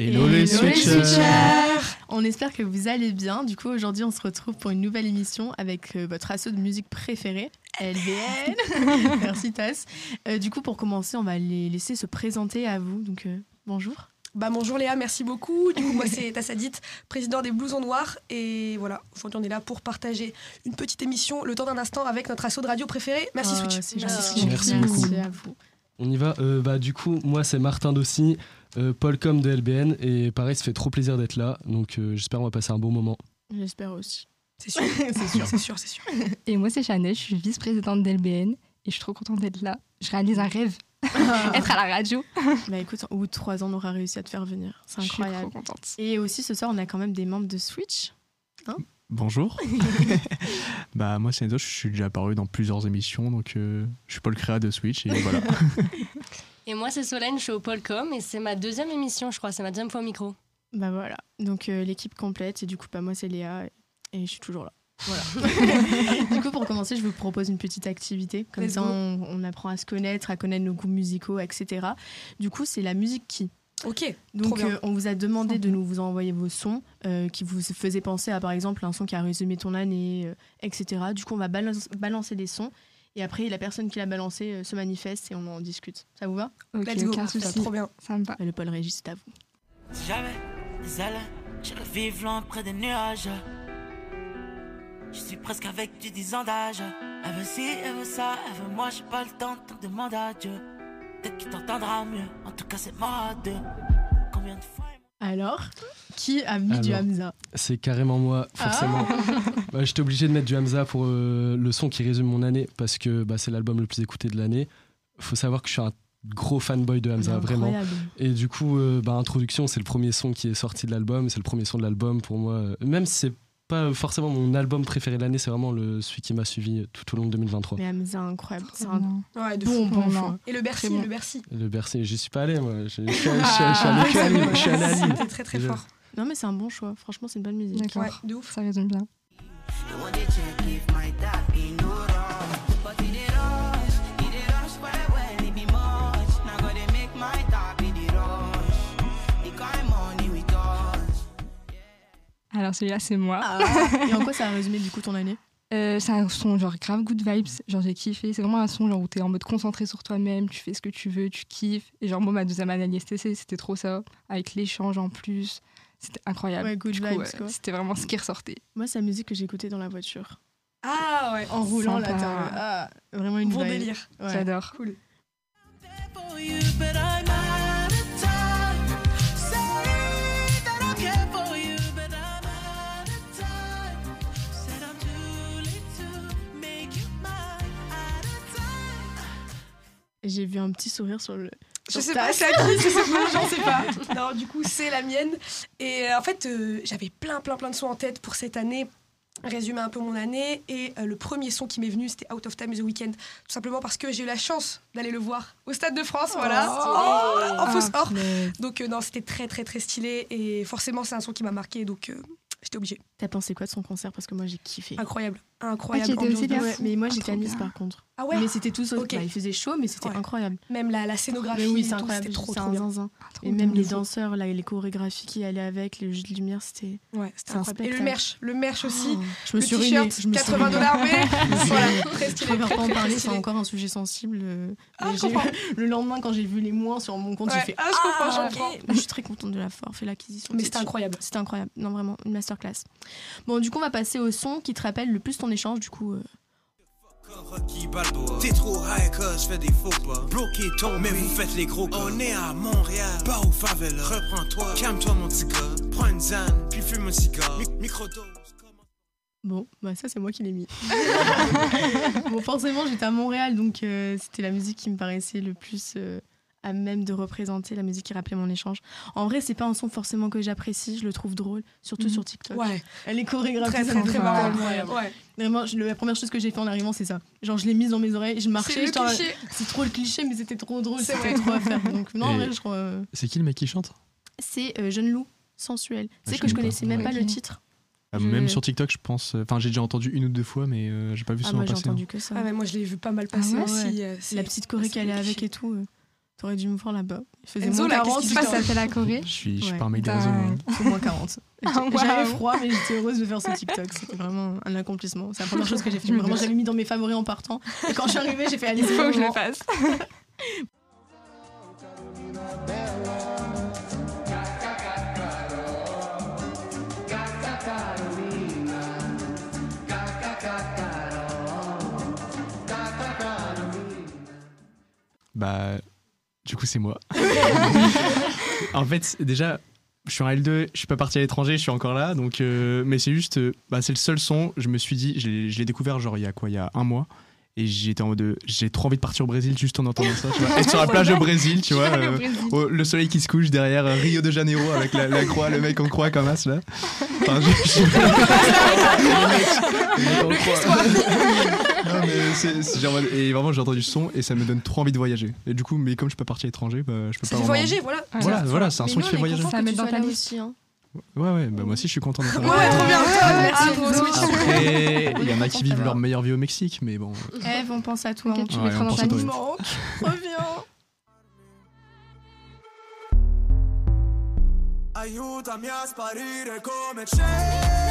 Hello, les switchers On espère que vous allez bien. Du coup, aujourd'hui, on se retrouve pour une nouvelle émission avec euh, votre assaut de musique préférée, LVN. Merci, Tass. Euh, du coup, pour commencer, on va les laisser se présenter à vous. Donc, euh, bonjour. Bah bonjour Léa, merci beaucoup. Du coup, moi c'est Tassadit, président des Blues en Noir. Et voilà, aujourd'hui on est là pour partager une petite émission, le temps d'un instant, avec notre assaut de radio préféré. Merci Oh, Switch. Merci. Switch. Merci beaucoup. à vous. On y va. Euh, bah, du coup, moi, c'est Martin Dossi, euh, Paul Com de LBN. Et pareil, ça fait trop plaisir d'être là. Donc, euh, j'espère qu'on va passer un bon moment. J'espère aussi. C'est sûr, C'est sûr. c'est sûr, c'est sûr. Et moi, c'est Chanel, je suis vice-présidente d'LBN et je suis trop contente d'être là. Je réalise un rêve, être à la radio. Bah écoute, au bout de trois ans, on aura réussi à te faire venir. C'est Je suis incroyable. trop contente. Et aussi, ce soir, on a quand même des membres de Switch. Bonjour. bah moi c'est Enzo, je suis déjà apparu dans plusieurs émissions, donc euh, je suis Paul Créa de Switch et voilà. Et moi, c'est Solène, je suis au Polcom et c'est ma deuxième émission, je crois. C'est ma deuxième fois au micro. Bah voilà. Donc, euh, l'équipe complète. Et du coup, bah, moi, c'est Léa. Et, et je suis toujours là. Voilà. du coup, pour commencer, je vous propose une petite activité. Comme Let's ça, on, on apprend à se connaître, à connaître nos goûts musicaux, etc. Du coup, c'est la musique qui. Ok, Donc, Trop bien. euh, on vous a demandé de nous vous envoyer vos sons euh, qui vous faisaient penser à, par exemple, un son qui a résumé ton année, euh, etc. Du coup, on va balance- balancer des sons. Et après, la personne qui l'a balancé euh, se manifeste et on en discute. Ça vous va Ok, let's go. aucun Ça, souci. Trop bien. Ça me va. Bah, Le Paul Régis, c'est à vous. Si j'avais des ailes, j'irais vivre loin près des nuages. Je suis presque avec du 10 ans d'âge. Elle veut ci, elle veut ça, elle veut moi, j'ai pas le temps, donc demande à Dieu. Peut-être qu'il t'entendra mieux, en tout cas c'est moi à deux. Combien de fois Alors, qui a mis du. Hamza C'est carrément moi, forcément. Bah, J'étais obligé de mettre du Hamza pour euh, le son qui résume mon année parce que bah, c'est l'album le plus écouté de l'année. Faut savoir que je suis un gros fanboy de Hamza, vraiment. Et du coup, euh, bah, Introduction, c'est le premier son qui est sorti de l'album. C'est le premier son de l'album pour moi. Euh, Même si c'est pas forcément mon album préféré de l'année, c'est vraiment le, celui qui m'a suivi tout au long de 2023. Mais Hamza, incroyable. C'est un Non. Ouais, de bon, fou. bon Non, choix. non. Et le Bercy, bon. le Bercy. Le Bercy, j'y suis pas allé, moi. Je, suis allé- Ah, à suis allé à. C'était très très fort. Non, mais c'est un bon choix. Franchement, c'est une bonne musique. D'accord. Ouais, de ouf. Ça résume bien. Alors celui-là, c'est moi. Et en quoi ça a résumé du coup ton année? Euh, c'est un son genre grave good vibes, genre j'ai kiffé. C'est vraiment un son genre où t'es en mode concentré sur toi-même, tu fais ce que tu veux, tu kiffes. Et genre moi, ma deuxième année à l'ISTC, c'était trop ça, avec l'échange en plus. C'était incroyable. Ouais, good Du coup, vibes, ouais, quoi. C'était vraiment ce qui ressortait. Moi, c'est la musique que j'ai écoutée dans la voiture. Ah ouais, En roulant, là, ah, vraiment une bon vibe. délire. Ouais. J'adore. Cool. J'ai vu un petit sourire sur le. Je sais pas, c'est à qui, je sais pas, j'en sais pas. Non, du coup, c'est la mienne. Et euh, en fait, euh, j'avais plein, plein, plein de sons en tête pour cette année. Résumer un peu mon année. Et euh, le premier son qui m'est venu, c'était Out of Time The Weekend. Tout simplement parce que j'ai eu la chance d'aller le voir au Stade de France. voilà. Oh, en fausse or. mais Donc, euh, non, c'était très, très, très stylé. Et forcément, c'est un son qui m'a marqué. Donc, euh, j'étais obligée. T'as pensé quoi de son concert? Parce que moi, j'ai kiffé. Incroyable. Ah, Incroyable. aussi. Ouais, mais moi, Ah, j'étais à Nice par contre. Ah ouais Mais c'était tout sauf. Bah, il faisait chaud, mais c'était Ouais. incroyable. Même la, la scénographie. Mais oui, c'est incroyable. C'était trop, trop bien. zinzin. ah, Et même les danseurs, là, et les chorégraphies qui allaient avec, les jeux de lumière, c'était. Ouais, c'était incroyable. Et le merch. Le merch aussi. Oh, je me le suis t-shirt, Je me suis 80 ruinée. dollars, voilà, très Je stylé. préfère très, pas en parler, c'est encore un sujet sensible. euh, Ah, je le lendemain, quand j'ai vu les moins sur mon compte, j'ai fait Ah, je comprends, je Ah, Je suis très contente de l'avoir fait l'acquisition. Mais c'était incroyable. C'était incroyable. Non, vraiment, une masterclass. Bon, du coup, on va passer au son qui te rappelle le plus ton échange. Du coup, euh, Rocky Balboa. T'es trop high que je fais des faux pas. Bloqué ton mais vous faites les gros gars. On est à Montréal, pas au favela. Reprends-toi, calme-toi mon petit gars. Prends une zanne, puis fume un cigare. Mi- Microdose. bon, bah ça, c'est moi qui l'ai mis. bon, forcément, j'étais à Montréal, donc euh, c'était la musique qui me paraissait le plus euh, à même de représenter, la musique qui rappelait mon échange. En vrai, c'est pas un son forcément que j'apprécie, je le trouve drôle, surtout Mhm. sur TikTok. Ouais, Elle est chorégraphiée, très très très marrant. incroyable. Ouais. Vraiment, je- la première chose que j'ai fait en arrivant, c'est ça. Genre, je l'ai mise dans mes oreilles, je C'est marchais, c'est trop le cliché, mais c'était trop drôle, C'est c'était trop à faire. Donc, non, en vrai, je crois. euh, C'est qui le mec qui chante? C'est euh, Jeune Loup, sensuel. Ah, C'est que je pas. connaissais même pas le titre. Ah, Je- Même sur TikTok, je pense. euh, Enfin, j'ai déjà entendu une ou deux fois, mais euh, j'ai pas vu Ah, souvent moi, j'ai passer. entendu que ça. Ah, mais moi, je l'ai vu pas mal passer Ah ouais? aussi. euh, La petite choré c'est qui allait le avec et tout. euh. T'aurais dû me voir là-bas. Il faisait Enzo, moins là, qu'est-ce 40. qui Je se sais pas si ça fait la Corée. Je suis, je suis Ouais. pas un mec de réseau. Dingue. hein. Faut moins 40. Ah, J'avais froid, mais j'étais heureuse de faire ce TikTok. C'était vraiment un accomplissement. C'est la première chose que j'ai fait. Vraiment, j'avais mis dans mes favoris en partant. Et quand je suis arrivée, j'ai fait allez, Il faut que je le fasse. Bah, du coup, c'est moi. en fait, déjà, je suis en L2, je suis pas parti à l'étranger, je suis encore là. Donc, euh, mais c'est juste, euh, bah, c'est le seul son. Je me suis dit, je l'ai je l'ai découvert genre il y a quoi, il y a un mois. Et j'étais en mode, de- j'ai trop envie de partir au Brésil juste en entendant ça. Tu vois. Être sur la plage au Brésil, tu vois. euh, au- le soleil qui se couche derrière euh, Rio de Janeiro avec la, la croix, le mec en croix comme as là. Enfin, je- je- Le. Non, mais c'est- c'est genre, et vraiment j'ai entendu ce son et ça me donne trop envie de voyager. Et du coup, mais comme je suis pas parti à l'étranger, bah, je peux C'est pas. du vraiment- voyager, voilà. Voilà, voilà, c'est un Mais son nous, qui fait est voyager. content Ça que met tu dans sois ta là liste. aussi, hein. Ouais, ouais, bah moi aussi je suis content d'être là. Ouais, trop bien. Merci, Ah. Après, il y en a qui vivent leur meilleure vie au Mexique, mais bon. Eve, on pense à toi. Hein. tu Ouais, mettras on dans pense ta à toi. liste. manque. Reviens. Aiutami a sparire come cenere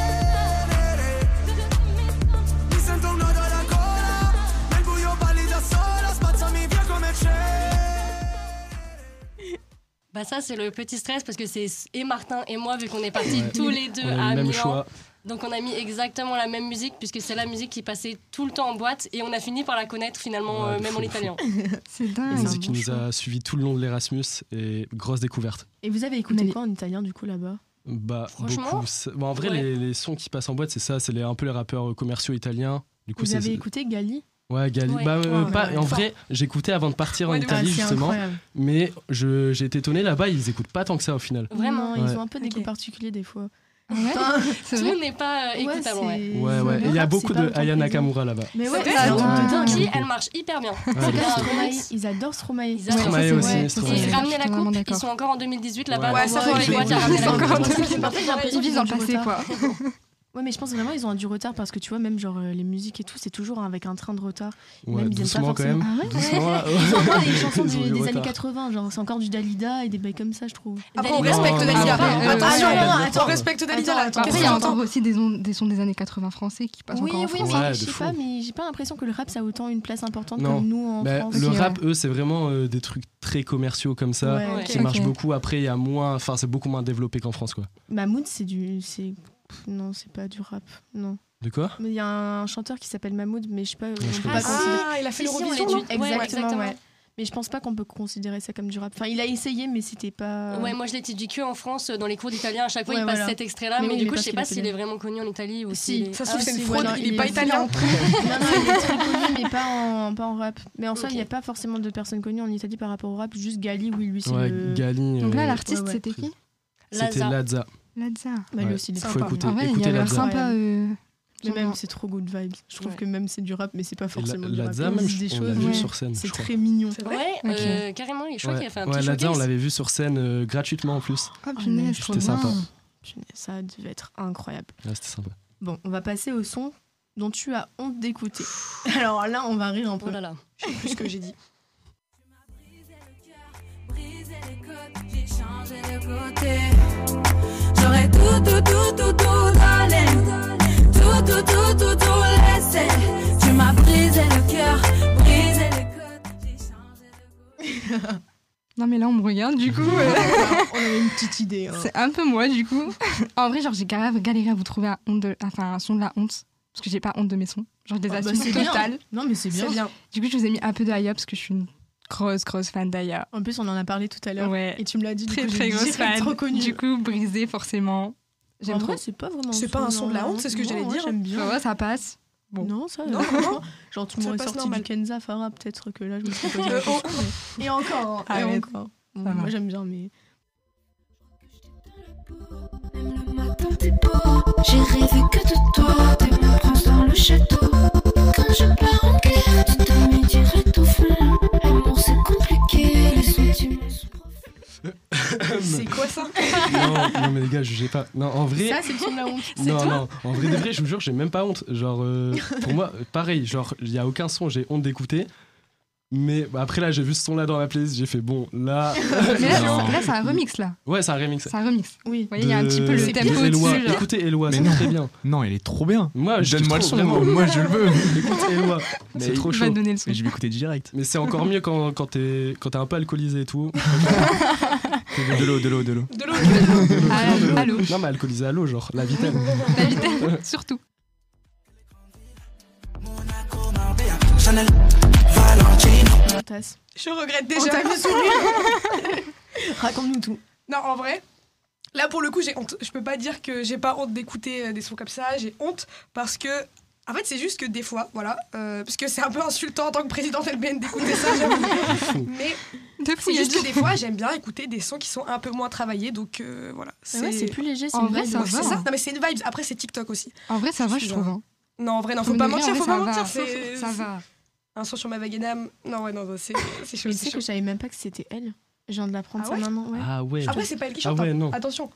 Bah ça c'est le petit stress parce que c'est et Martin et moi vu qu'on est partis Ouais. tous les deux On a à le même Milan. choix. Donc on a mis exactement la même musique puisque c'est la musique qui passait tout le temps en boîte et on a fini par la connaître finalement Ouais, euh, même fou, en italien. C'est Une dingue. musique qui nous a suivi tout le long de l'Erasmus et grosse découverte. Et vous avez écouté quoi en italien du coup là-bas? Bah, Franchement, beaucoup. Bon, en vrai, ouais. les, les sons qui passent en boîte, c'est ça, c'est les- un peu les rappeurs commerciaux italiens. Du coup, Vous avez écouté Gali? Ouais, Gali. Ouais. Bah, euh, Ouais, pas- ouais, en vrai, j'écoutais avant de partir en Ouais, Italie, Ah, justement. incroyable. Mais je- j'ai été étonné là-bas, ils écoutent pas tant que ça au final. Vraiment. Ouais. ils ont un peu des Ok. goûts particuliers des fois. Ouais, Enfin, c'est vrai. Tout n'est pas euh, écoutable. ouais. Ouais, ouais. il y a beaucoup de Aya. Nakamura là-bas. Mais ouais, C'est un truc de Ah. dingue. Qui, elle marche hyper bien. Ouais. Stromae, ils adorent Stromae. Ils adorent. Stromae aussi. Stromae. Ils ramenaient la coupe, ils sont encore en 2018 là-bas. Ouais, ça, faut les boîtes à ramener la Ils coupe. Ils vivent qu'ils dans le passé, quoi. Ouais, mais je pense vraiment ils ont du retard parce que tu vois, même genre euh, les musiques et tout, c'est toujours avec un train de retard. Ouais, Même ils aiment pas doucement quand même. forcément. Ah ouais, Doucement là. Ils ont encore des chansons des, années retard. 80, genre c'est encore du Dalida et des bails comme ça, je trouve. Après, on Dalida. respecte Dalida. ah, non, on attends. respecte Dalida. Attends, attends. Après, il y a encore aussi des, on- des sons des années 80 français qui passent Oui, encore en oui, France. mais je de sais pas, mais j'ai pas l'impression que le rap ça a autant une place importante comme nous en Bah, France. le rap, eux, c'est vraiment euh, des trucs très commerciaux comme ça, qui marchent beaucoup. Après, il y a moins, enfin, c'est beaucoup moins développé qu'en France, quoi. Mahmoud, c'est du. c'est Non, c'est pas du rap. Non. De quoi Mais il y a un chanteur qui s'appelle Mahmoud, mais je sais pas. je peut connais pas. Ah, il a fait Si, si, on l'Eurovision. non dit. Ouais, Exactement, exactement. ouais. Mais je pense pas qu'on peut considérer ça comme du rap. Enfin, il a essayé, mais c'était pas. Ouais, moi je l'étudie que en France dans les cours d'italien. À chaque fois, Ouais, il passe voilà. cet extrait-là, Mais mais, oui, du coup, je parce sais pas s'il est vraiment connu en Italie ou Si, est- Ça se Ah, trouve, c'est une si, fraude, voilà, il est pas est- italien. non, non, il est très connu, mais pas en, pas en rap. Mais en soi, il n'y a pas forcément de personnes connues en Italie par rapport au rap. Juste Gali, oui, lui, c'est Ouais, le. Gali. Donc là, euh, l'artiste, c'était qui C'était Lazza. Lazza. Ladza. Bah, lui aussi, il est Faut sympa. écouter, En vrai, il écouter a l'air sympa. euh, Mais même, c'est trop good vibes. Je trouve Ouais. que même c'est du rap, mais c'est pas forcément La- du rap. Lazza, Il même, des on l'a vu ouais. sur scène. C'est je crois. très mignon. C'est vrai Ouais, Ok. euh, carrément. Je crois Ouais, qu'il a fait un ouais, petit Lazza, on l'avait vu sur scène euh, gratuitement en plus. Ah, Oh, punaise, c'était sympa. Punaise, Ça devait être incroyable. Ouais, C'était sympa. Bon, on va passer au son dont tu as honte d'écouter. Alors là, on va rire un peu. Oh là là. Je sais plus ce que j'ai dit. Briser les codes, j'ai changé de côté. J'aurais tout, tout, tout, tout, tout donné. Tout, tout, tout, tout, tout laissé. Tu m'as brisé le cœur, brisé les codes, j'ai changé de côté. Non, mais là, on me regarde, du coup. euh, on avait une petite idée. hein. C'est un peu moi, du coup. en vrai, genre, j'ai grave galéré à vous trouver un, honte de- enfin, un son de la honte. Parce que j'ai pas honte de mes sons. Genre, je les Ah, bah, assume c'est bien. total. Non, mais c'est bien. Bien. Du coup, je vous ai mis un peu de Aya parce que je suis une grosse, grosse fan d'Aya. En plus, on en a parlé tout à l'heure. Ouais. Et tu me l'as dit, du Très, coup, très grosse fan. reconnu. Du coup, brisé, forcément. en J'aime trop. c'est pas vraiment. C'est pas un son de la honte, c'est ce que j'allais dire. J'aime bien. Ouais, ça passe. Bon. Non, ça. Non. Genre, tu Ça m'aurais passe sorti normal. du Kenza Farah, peut-être que là, je me serais posé la Euh, oh. question, mais- Et encore, et Arrête. encore. Bon, Ça va. moi, j'aime bien, mais. Même le matin, t'es beau. J'ai rêvé que de toi, tes mains dans le château. Non, non, mais les gars, jugez pas. Non, en vrai. Ça, c'est la honte. Non, non, en vrai de vrai, je vous jure, j'ai même pas honte. Genre, euh, pour moi, euh, pareil, genre, il y a aucun son, j'ai honte d'écouter. Mais bah, après là, j'ai vu ce son-là dans la playlist, j'ai fait bon, là. Mais là, c'est un remix, là. ouais, c'est un remix. C'est un remix. Oui. Vous voyez, il y a un petit peu le de tempo Eloi. dessus. Écoutez Eloi, Mais c'est non. très bien. Non, elle est trop bien. Moi, je Donne-moi le son, vraiment. moi je le veux. Écoute Eloi. C'est trop Je vais chaud. donner le son. Mais je vais écouter direct. Mais c'est encore mieux quand, quand t'es quand t'es un peu alcoolisé et tout. De l'eau, de l'eau, de l'eau. De l'eau. Ah, à l'eau. Non, mais alcoolisé à l'eau, genre la vitesse. La vitesse, surtout. Chanel, Valentino. Je regrette déjà. Raconte-nous tout. Non, en vrai, là pour le coup, j'ai honte. Je peux pas dire que j'ai pas honte d'écouter euh, des sons comme ça. J'ai honte parce que. En fait, c'est juste que des fois, voilà, euh, parce que c'est un peu insultant en tant que présidente LBN d'écouter ça, j'avoue. Mais c'est juste que des fois, j'aime bien écouter des sons qui sont un peu moins travaillés, donc euh, voilà. Ah ouais, c'est plus léger, c'est En une vrai, vibe. ça Ouais, va. c'est ça. Non, mais c'est une vibe. Après, c'est TikTok aussi. En vrai, ça va, je trouve. hein. Non, en vrai, non, Pour faut pas mentir, en faut pas ça mentir. va. C'est Ça va. Un son sur ma vaginam. Non, ouais, non, non, c'est c'est chaud. Tu c'est sais que je savais même pas que c'était elle. Je viens de l'apprendre Ah ça ouais maintenant. Ouais. Ah ouais. Après, c'est pas elle qui Ah chante. ouais, hein. non. Attention.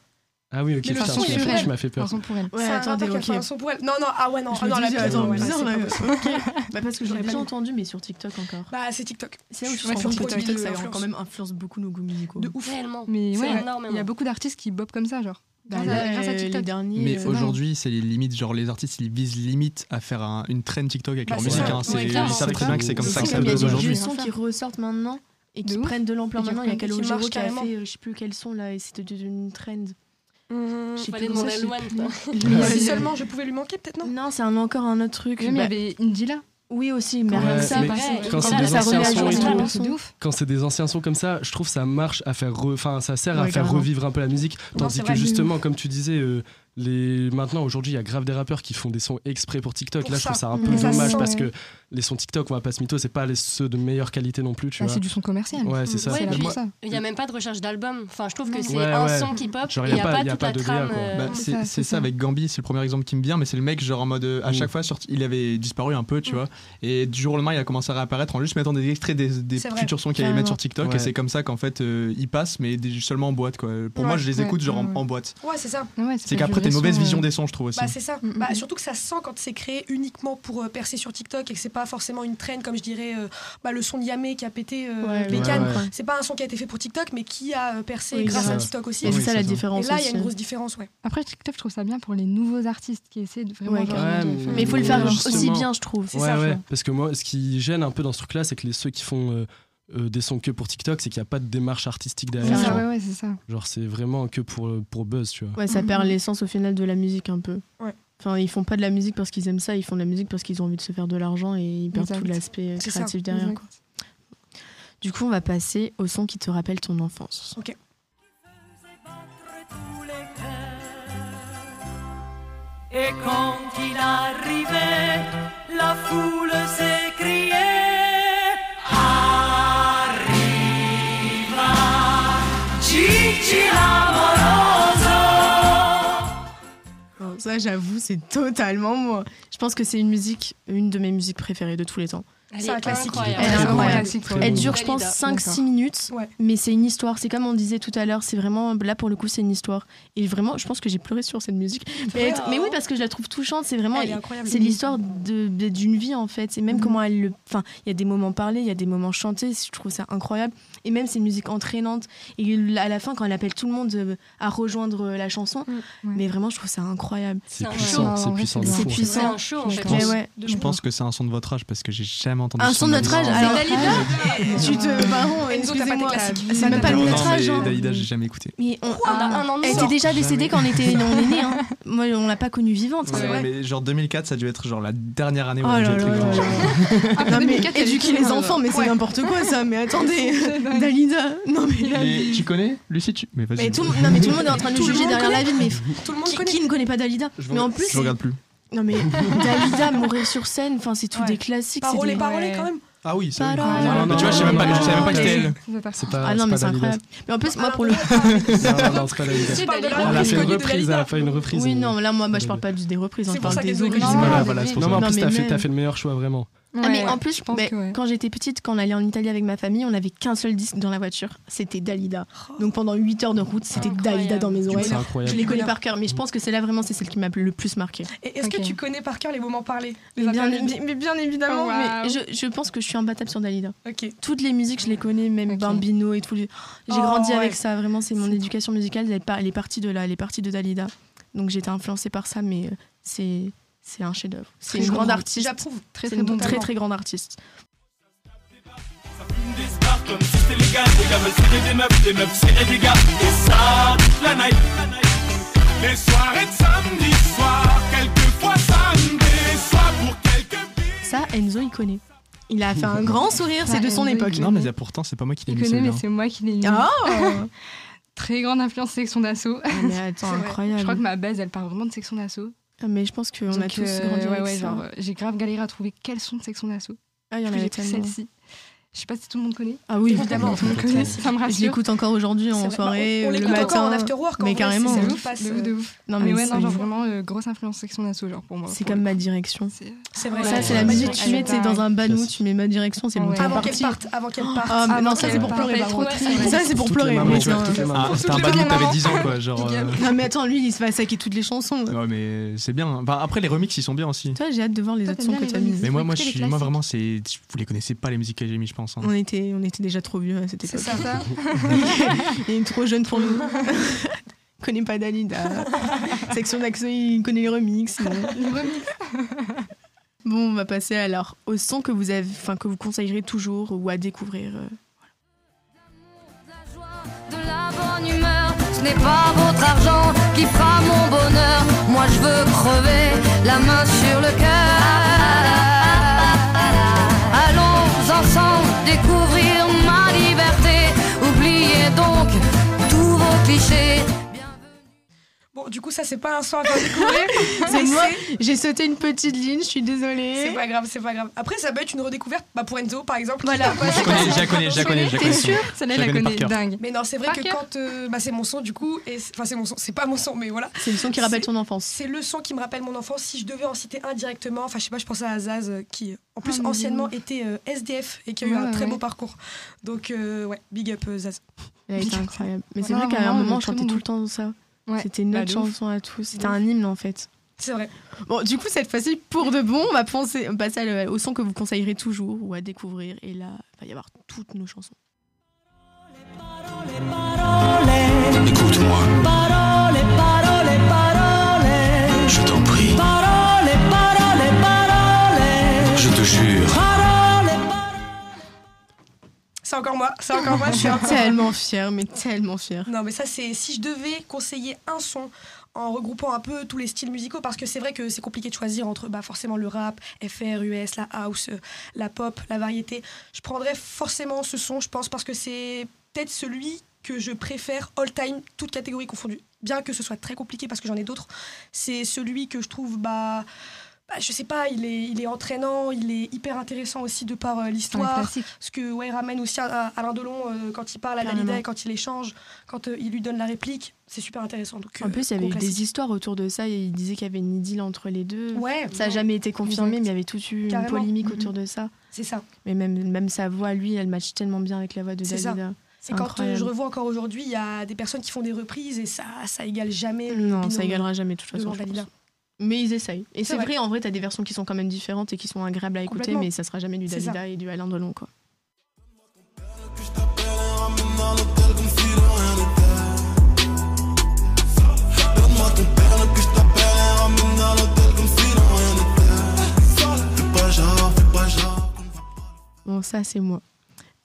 Ah oui, ok, Mais le son, tu est m'as fait- vrai. tu m'as fait peur. Chanson pour elle. Ouais, C'est un attendez, ok. un son pour elle. Non, non, ah ouais, non, Je ah non, la pire, attends, non, ouais, bizarre là. Ok. Bah parce que J'aurais ai déjà pas entendu, mais sur TikTok encore. Bah, c'est TikTok. C'est là où tu Ouais, sur compte que TikTok, ça influence. quand même influence beaucoup nos goûts musicaux. De ouf. Réellement. Mais C'est ouais, il y a beaucoup d'artistes qui bobent comme ça, genre. Bah, Grâce à- là, grâce à les TikTok. derniers. Mais euh, aujourd'hui, c'est les limites. Genre, les artistes, ils visent limite à faire un- une trend TikTok avec Bah, leur musique. hein. Ouais, Ils savent très ça. bien que c'est comme ça que ça comme il y a des aujourd'hui. sons qui ressortent maintenant et qui prennent de l'ampleur maintenant. Il y a Calogero qui a fait, euh, je sais plus quel son là, et c'était d'une trend. Mmh. Je sais Fallait demander comment à. Mais Ouais, si seulement je pouvais lui manquer, peut-être non? Non, c'est encore un autre truc. Même il y Bah, avait Indila. Oui aussi, mais Ouais, rien que ça, mais pareil. quand c'est des anciens sons et tout. Quand c'est des anciens sons comme ça, je trouve ça marche à faire, re- enfin ça sert à faire revivre un peu la musique. Tandis que justement, comme tu disais, euh, les maintenant aujourd'hui il y a grave des rappeurs qui font des sons exprès pour TikTok. Pour Là, je trouve ça. un peu Mmh. Ça dommage sent, parce ouais. que les sons TikTok, on va pas se mytho, c'est pas les, ceux de meilleure qualité non plus, tu Ah, vois. c'est du son commercial. Ouais, c'est ça. Ouais, pour ça. Il n'y a même pas de recherche d'album. Enfin, je trouve que c'est Ouais, un ouais. son qui pop. Genre, et y Il a n'y a, pas- pas y a toute pas la trame. euh, Bah, c'est ça, c'est c'est ça ça. avec Gambi, c'est le premier exemple qui me vient, mais c'est le mec, genre en mode euh, à Mm. chaque fois, il avait disparu un peu, tu vois. Et du jour au lendemain, il a commencé à réapparaître en juste mettant des extraits des, futurs sons qu'il allait mettre sur TikTok. Ouais. Et c'est comme ça qu'en fait, euh, il passe, mais seulement en boîte, quoi. Pour moi, Ouais. je les Ouais, écoute genre en- ouais. boîte. Ouais, c'est ça. Ouais, C'est qu'après, t'as une mauvaise vision euh, des sons, je trouve aussi. Bah, c'est ça. Mm, mm, Bah, mm. surtout que ça se sent quand c'est créé uniquement pour euh, percer sur TikTok et que c'est pas forcément une trend, comme je dirais, euh, bah, le son de Yamé qui a pété euh, Ouais, les ouais, cannes. ouais. C'est pas un son qui a été fait pour TikTok, mais qui a euh, percé Oui, grâce à ça. TikTok aussi. Et c'est ça la différence Et là, il y a une grosse différence, ouais. Après, TikTok, je trouve ça bien pour les nouveaux artistes qui essaient de vraiment. Mais il faut le faire aussi bien, je trouve. Parce que moi, ce qui gêne un peu dans ce truc-là, c'est que les ceux qui font euh, des sons que pour TikTok, c'est qu'il n'y a pas de démarche artistique C'est derrière. vois. ouais, ouais, c'est ça. Genre, c'est vraiment que pour, pour buzz, tu vois. Ouais, ça perd l'essence au final de la musique un peu. Ouais. Enfin, ils font pas de la musique parce qu'ils aiment ça, ils font de la musique parce qu'ils ont envie de se faire de l'argent et ils perdent Exact. tout l'aspect euh, ça. créatif derrière. Quoi. Du coup, on va passer au son qui te rappelle ton enfance. Et quand il arrivait, la foule s'écriait ça, j'avoue, c'est totalement moi. Je pense que c'est une musique, une de mes musiques préférées de tous les temps. C'est un classique. Elle est incroyable. Elle dure, je pense, Dalida. 5-6 minutes, Ouais. mais c'est une histoire. C'est comme on disait tout à l'heure, c'est vraiment, là pour le coup, c'est une histoire. Et vraiment, je pense que j'ai pleuré sur cette musique. Mais, vrai mais oui, parce que je la trouve touchante, c'est vraiment. C'est l'histoire d'une vie en fait. C'est même Mhm. comment elle le. Enfin, il y a des moments parlés, il y a des moments chantés. Je trouve ça incroyable. Et même c'est une musique entraînante. Et à la fin, quand elle appelle tout le monde euh, à rejoindre la chanson, Ouais. mais vraiment, je trouve ça incroyable. C'est un puissant, c'est puissant. c'est puissant. Je pense que c'est un son de votre âge parce que j'ai jamais entendu Un son de de notre âge. Alors, Dalida tu te. Pas excusez-moi. C'est même pas non, notre âge. hein. Dalida, j'ai jamais écouté. Mais on- On a de Elle était déjà décédée quand on était on est né. Hein. Moi, on l'a pas connue vivante. C'est vrai. mais genre 2004, ça a dû être genre la dernière année où Oh mais 2004, elle éduquer est les enfants, mais c'est n'importe quoi ça. Mais attendez, Dalida. Non mais. Tu connais Lucie tu... Mais vas-y. Mais tout, non mais tout le monde est en train de Tout le juger monde derrière la connaît. ville, mais Tout le monde qui, connaît. qui ne connaît pas Dalida Je Mais en plus, je regarde plus. Non mais Dalida mourir sur scène, enfin c'est tout Ouais. des classiques. Parole des- et parole quand même. Ah oui, ça. oui. Parole. Non, non, mais tu vois, je savais même pas, je savais même pas que c'était elle. Pas, Ah non mais c'est incroyable. Mais en plus moi Ah, pour le Non, non, c'est pas Dalida. Elle a fait une reprise, elle Dalida. a fait une reprise. oui mais- non là moi bah, je parle pas du- des reprises, on parle des. Voilà, Non, mais- Non, en. Non, plus, t'as fait le meilleur choix, vraiment. Ah, mais en plus, je pense mais que ouais. quand j'étais petite, quand on allait en Italie avec ma famille, on n'avait qu'un seul disque dans la voiture. C'était Dalida. Donc pendant 8 heures de route, c'était. Dalida dans mes oreilles. C'est incroyable. Je les connais par cœur, mais je pense que c'est là vraiment, c'est celle qui m'a le plus marqué. Est-ce que tu connais par cœur les moments parlés? Les Mais bien, mais bien évidemment, Oh, wow. mais je, je pense que je suis imbattable sur Dalida. Toutes les musiques, je les connais, même Ok. Bambino et tout. J'ai Oh, grandi ouais. avec ça, vraiment, c'est mon éducation musicale, elle est, par- elle est partie de là, elle est partie de Dalida. Donc j'étais influencée par ça, mais euh, c'est c'est un chef-d'œuvre. C'est une grande artiste. J'approuve. Très C'est très une bon. très très grande artiste. des stars comme si c'était légal. Les gars veulent serrer des meufs, des meufs serrer des gars. Et ça, toute la night. Les soirées de samedi soir, quelquefois samedi soir pour quelques billes. Ça, Enzo, il connaît. Il a fait un grand sourire, c'est de son Enzo, il époque. Non, mais ça, pourtant, c'est pas moi qui l'ai Il mis connaît, mais c'est moi qui l'ai mis. Oh Très grande influence section d'assaut. Ah, Mais attends, C'est vrai. incroyable. Je crois que ma base, elle part vraiment de section d'assaut. Ah, mais je pense qu'on a tous euh, grandi ouais, avec ouais, ça. genre, euh, j'ai grave galéré à trouver quel son de section d'assaut. ah, il y en avait tellement. celle-ci. Je sais pas si tout le monde connaît. Ah oui, Évidemment. Tout le monde connaît, ça me Je rassure. l'écoute encore aujourd'hui en vrai. soirée, on, on le l'écoute encore en matin. after work. mais carrément, c'est hein. ouf, passe, de ouf, euh, de ouf. Non, mais mais ouais, non, genre vraiment euh, grosse influence section d'assaut, genre pour moi. C'est comme ma direction. C'est- vrai. Ça, c'est la musique tu mets, sais, dans un banou, tu mets ma direction, c'est t'es Avant qu'elle parte, avant qu'elle parte. Ah, non, ça c'est pour pleurer. Ça c'est pour pleurer. Ah, C'était un badou, t'avais 10 ans, quoi. Genre, euh, Non mais attends, lui il se va saquer toutes les chansons. Ouais, mais c'est bien. Enfin, après, les remixes, ils sont bien aussi. Toi, j'ai hâte de voir les autres sons que tu as mis. Mais moi, moi, je suis, moi vraiment, c'est, vous les connaissez pas les musiques que j'ai mis, je pense. hein. On était, on était déjà trop vieux à cette C'est époque. ça. Il est trop jeune pour nous. Il connaît pas Dalida. Section d'accent, il connaît les remixes. mais- Bon, on va passer alors au son que vous avez, enfin que vous conseillerez toujours ou à découvrir. euh. de la bonne humeur. Ce n'est pas votre argent qui fera tous vos clichés. Bon, du coup, ça, c'est pas un son à faire découvrir. C'est mais moi, j'ai sauté une petite ligne, je suis désolée. C'est pas grave, c'est pas grave. Après, ça peut être une redécouverte bah, pour Enzo, par exemple. Voilà. Je connais, je la connais, je la connais, je la T'es sûr Celle-là, Je je la connais dingue. Mais non, c'est vrai que quand. euh, bah, c'est mon son, du coup. Enfin, c'est mon son. C'est pas mon son, mais voilà. C'est le son qui rappelle ton enfance. C'est le son qui me rappelle mon enfance. Si je devais en citer un directement, enfin, je sais pas, je pensais à Azaz, euh, qui, en plus, Ah, anciennement était euh, SDF et qui a eu un très beau parcours. Donc, ouais, big up Zaz. Elle a été incroyable. Mais c'est vrai qu'à un moment, chantait bon tout le temps ça. Ouais. C'était une Bah, chanson à tous. C'était un hymne en fait. C'est vrai. Bon, du coup, cette fois-ci, pour de bon, on va penser, on va passer au son que vous conseillerez toujours ou à découvrir. Et là, il va y avoir toutes nos chansons. Écoute-moi. Parole, parole, parole. Je t'en prie. Parole, parole, parole. Je te jure. C'est encore moi, c'est encore moi. Je suis Tellement fière, mais tellement fière. Non, mais ça, c'est si je devais conseiller un son en regroupant un peu tous les styles musicaux, parce que c'est vrai que c'est compliqué de choisir entre bah, forcément le rap, FR, US, la house, la pop, la variété. Je prendrais forcément ce son, je pense, parce que c'est peut-être celui que je préfère all time, toutes catégories confondues. Bien que ce soit très compliqué parce que j'en ai d'autres, c'est celui que je trouve, bah, bah, je sais pas, il est, il est entraînant, il est hyper intéressant aussi de par euh, l'histoire. Ce que ouais, ramène aussi à, à Alain Delon euh, quand il parle à. Dalida et quand il échange, quand euh, il lui donne la réplique, c'est super intéressant. Donc, En plus, il y avait eu des histoires autour de ça. Et il disait qu'il y avait une idylle entre les deux. Ouais, Ça n'a jamais été confirmé, Exact. mais il y avait toute une Carrément. polémique Mhm. autour de ça. c'est ça. Mais même, même sa voix, lui, elle match tellement bien avec la voix de. Dalida. Et quand euh, je revois encore aujourd'hui, il y a des personnes qui font des reprises et ça, ça égale jamais. le Non, ça égalera jamais de toute façon. Mais ils essayent. Et C'est vrai. vrai, en vrai, t'as des versions qui sont quand même différentes et qui sont agréables à écouter, mais ça sera jamais du Dalida et du Alain Delon, quoi. Bon, ça, c'est moi.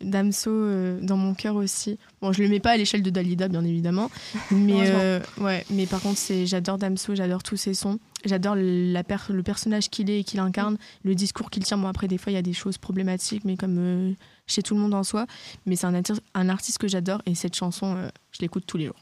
Damso, euh, dans mon cœur aussi. Bon, je le mets pas à l'échelle de Dalida, bien évidemment. Mais, euh, ouais, mais par contre, c'est, j'adore Damso, j'adore tous ses sons. J'adore la per- le personnage qu'il est et qu'il incarne, le discours qu'il tient. Bon, après, des fois, il y a des choses problématiques, mais comme euh, chez tout le monde en soi. Mais c'est un, arti- un artiste que j'adore et cette chanson, euh, je l'écoute tous les jours.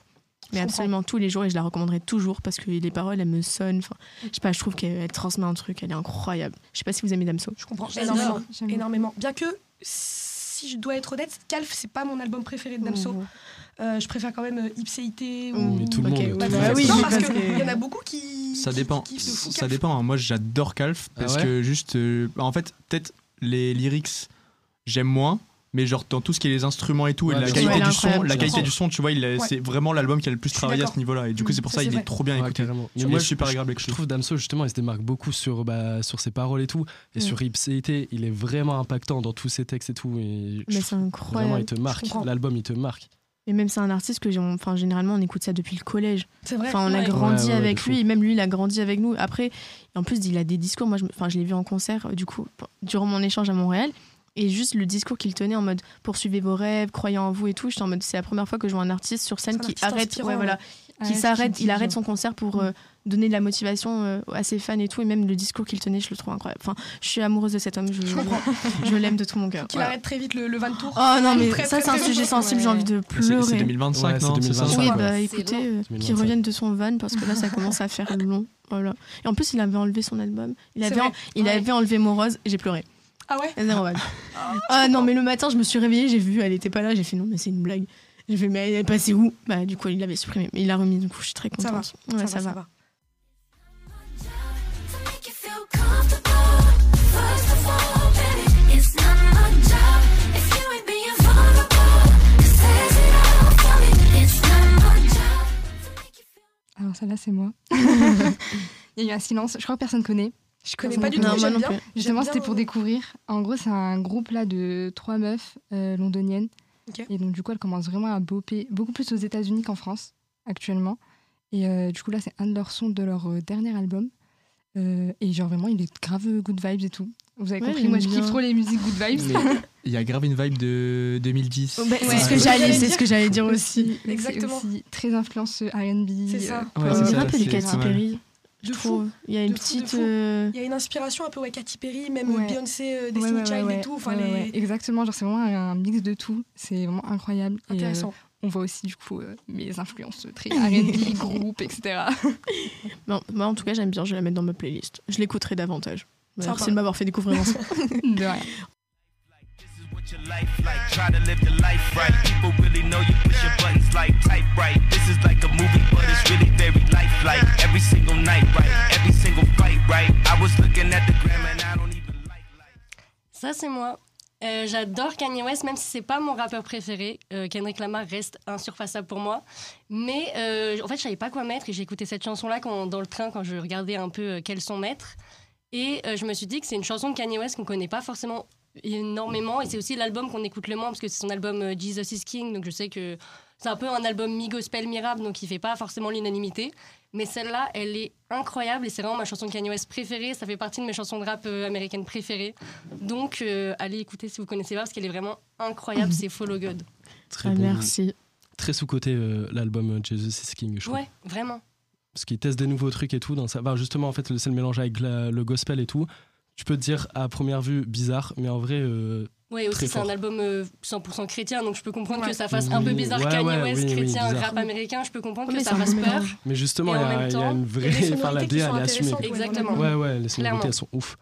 Mais Je absolument tous les jours et je la recommanderai toujours parce que les paroles, elles me sonnent. Enfin, je sais pas, je trouve qu'elle elle transmet un truc, elle est incroyable. Je sais pas si vous aimez Damso. Je comprends J'adore. énormément. J'aime énormément. Bien que, si je dois être honnête, Calf, c'est pas mon album préféré de Damso. Euh, je préfère quand même euh, Ipséité ou. Mais tout le monde. ouais, tout bah oui, non, parce qu'il y en a beaucoup qui. Ça qui dépend. fou Ça Calf. dépend. hein. Moi, j'adore Calf Ah parce ouais que juste, euh, en fait, peut-être les lyrics, j'aime moins. Mais genre dans tout ce qui est les instruments et tout, Ouais, et la qualité du son, incroyable. la Je qualité comprends. du son, tu vois, Ouais. c'est vraiment l'album qui a le plus Je travaillé à ce niveau-là. Et du coup, Mm, c'est pour ça, ça c'est il est trop bien Ouais, écouté. Il est super je- agréable Je écouter. trouve Damso, justement, il se démarque beaucoup sur, bah, sur ses paroles et tout. Et Mm. sur Ipséité, il est vraiment impactant dans tous ses textes et tout. Et Mais je- c'est vraiment, incroyable. il te marque. L'album, il te marque. Et même c'est un artiste que j'ai, enfin généralement on écoute ça depuis le collège. C'est vrai. Enfin on a grandi Ouais, ouais, avec lui, et même lui il a grandi avec nous. Après, en plus il a des discours. Moi, je, enfin je l'ai vu en concert euh, du coup durant mon échange à Montréal. Et juste le discours qu'il tenait en mode poursuivez vos rêves, croyez en vous et tout. J'étais en mode c'est la première fois que je vois un artiste sur scène qui arrête, ouais, voilà, qui c'est s'arrête, il arrête son concert pour euh, donner de la motivation euh, à ses fans et tout. Et même le discours qu'il tenait, je le trouve incroyable. Enfin, je suis amoureuse de cet homme. Je, je, je l'aime de tout mon cœur. Qu'il Voilà. arrête très vite le, le 20 tours. Oh non mais Très, ça c'est un très sujet sensible. J'ai envie de Mais c'est- C'est pleurer. 2025, Ouais, c'est non C'est 2025. ça Oui, bah écoutez, euh, 2025. qu'ils reviennent de son van parce que là ça commence à faire long. Voilà. Et en plus, il avait enlevé son album. Il C'est avait, vrai. il Ouais. avait enlevé Morose et j'ai pleuré. Ah ouais? Van. Ah non, mais le matin, je me suis réveillée, j'ai vu, elle était pas là, j'ai fait non, mais c'est une blague. J'ai fait, mais elle est passée où Bah, du coup, il l'avait supprimé. Mais il l'a remis, du coup, je suis très Ça va. contente. Ouais, ça, va, ça va. Feel. Alors celle-là, c'est moi. Il y a eu un silence. Je crois que personne connaît. Je connais Personne pas du tout, Non, moi j'aime non bien. plus. Justement, c'était pour découvrir. En gros, c'est un groupe là de trois meufs euh, londoniennes. Et donc, du coup, elles commencent vraiment à bopper beaucoup plus aux États-Unis qu'en France actuellement. Et euh, du coup, là, c'est un de leurs sons de leur euh, dernier album. Euh, et genre, vraiment, il est grave good vibes et tout. Vous avez Ouais, compris, moi, je kiffe trop les musiques good vibes. Il y a grave une vibe de 2010. Oh, bah, c'est Ouais. ce que j'allais, c'est ce que j'allais dire aussi. C'est Exactement. aussi très influence R&B. C'est ça. euh, Ouais, Ça c'est me ça, rappelle c'est- du Katy. Perry. De je fou. trouve. Il y a une petite. euh, Il y a une inspiration un peu ouais, Katy Perry, même Ouais. Beyoncé, euh, Destiny ouais, Child et tout. Les... exactement, genre c'est vraiment un, mix de tout, c'est vraiment incroyable. Et, euh, Intéressant. on voit aussi du coup euh, mes influences très R&B, groupe, etc. Moi en tout cas, j'aime bien, je vais la mettre dans ma playlist. Je l'écouterai davantage. Merci de m'avoir fait découvrir son. De rien. Ça, c'est moi. Euh, J'adore Kanye West, même si c'est pas mon rappeur préféré. Euh, Kendrick Lamar reste insurpassable pour moi. Mais euh, en fait, je savais pas quoi mettre et j'ai écouté cette chanson-là dans le train quand je regardais un peu euh, quel son mettre. Et je me suis dit que c'est une chanson de Kanye West qu'on connaît pas forcément énormément. Et c'est aussi l'album qu'on écoute le moins parce que c'est son album euh, Jesus is King. Donc je sais que c'est un peu un album mi-gospel, mi-rap, donc il fait pas forcément l'unanimité. Mais celle-là, elle est incroyable et c'est vraiment ma chanson de Kanye West préférée. Ça fait partie de mes chansons de rap euh, américaines préférées. Donc euh, allez écouter si vous connaissez pas parce qu'elle est vraiment incroyable. c'est Follow God. Très Ah, bon. merci. Très sous-côté euh, l'album euh, Jesus is King, je trouve. Ouais, vraiment. Parce qu'il teste des nouveaux trucs et tout. Dans ça. bah, justement, en fait, c'est le mélange avec la- le gospel et tout. Tu peux te dire à première vue bizarre, mais en vrai, euh, Ouais, aussi c'est un album euh, 100% chrétien, donc je peux comprendre Ouais. que ça fasse un peu Oui, bizarre ouais, Kanye ouais, West, oui, oui, chrétien, rap américain. Je peux comprendre que ça fasse peur. mélange. mais justement, il y, a- y une vraie. Enfin, la sont elle est assumée. Exactement. Ouais, ouais, les sonorités, elles sont ouf.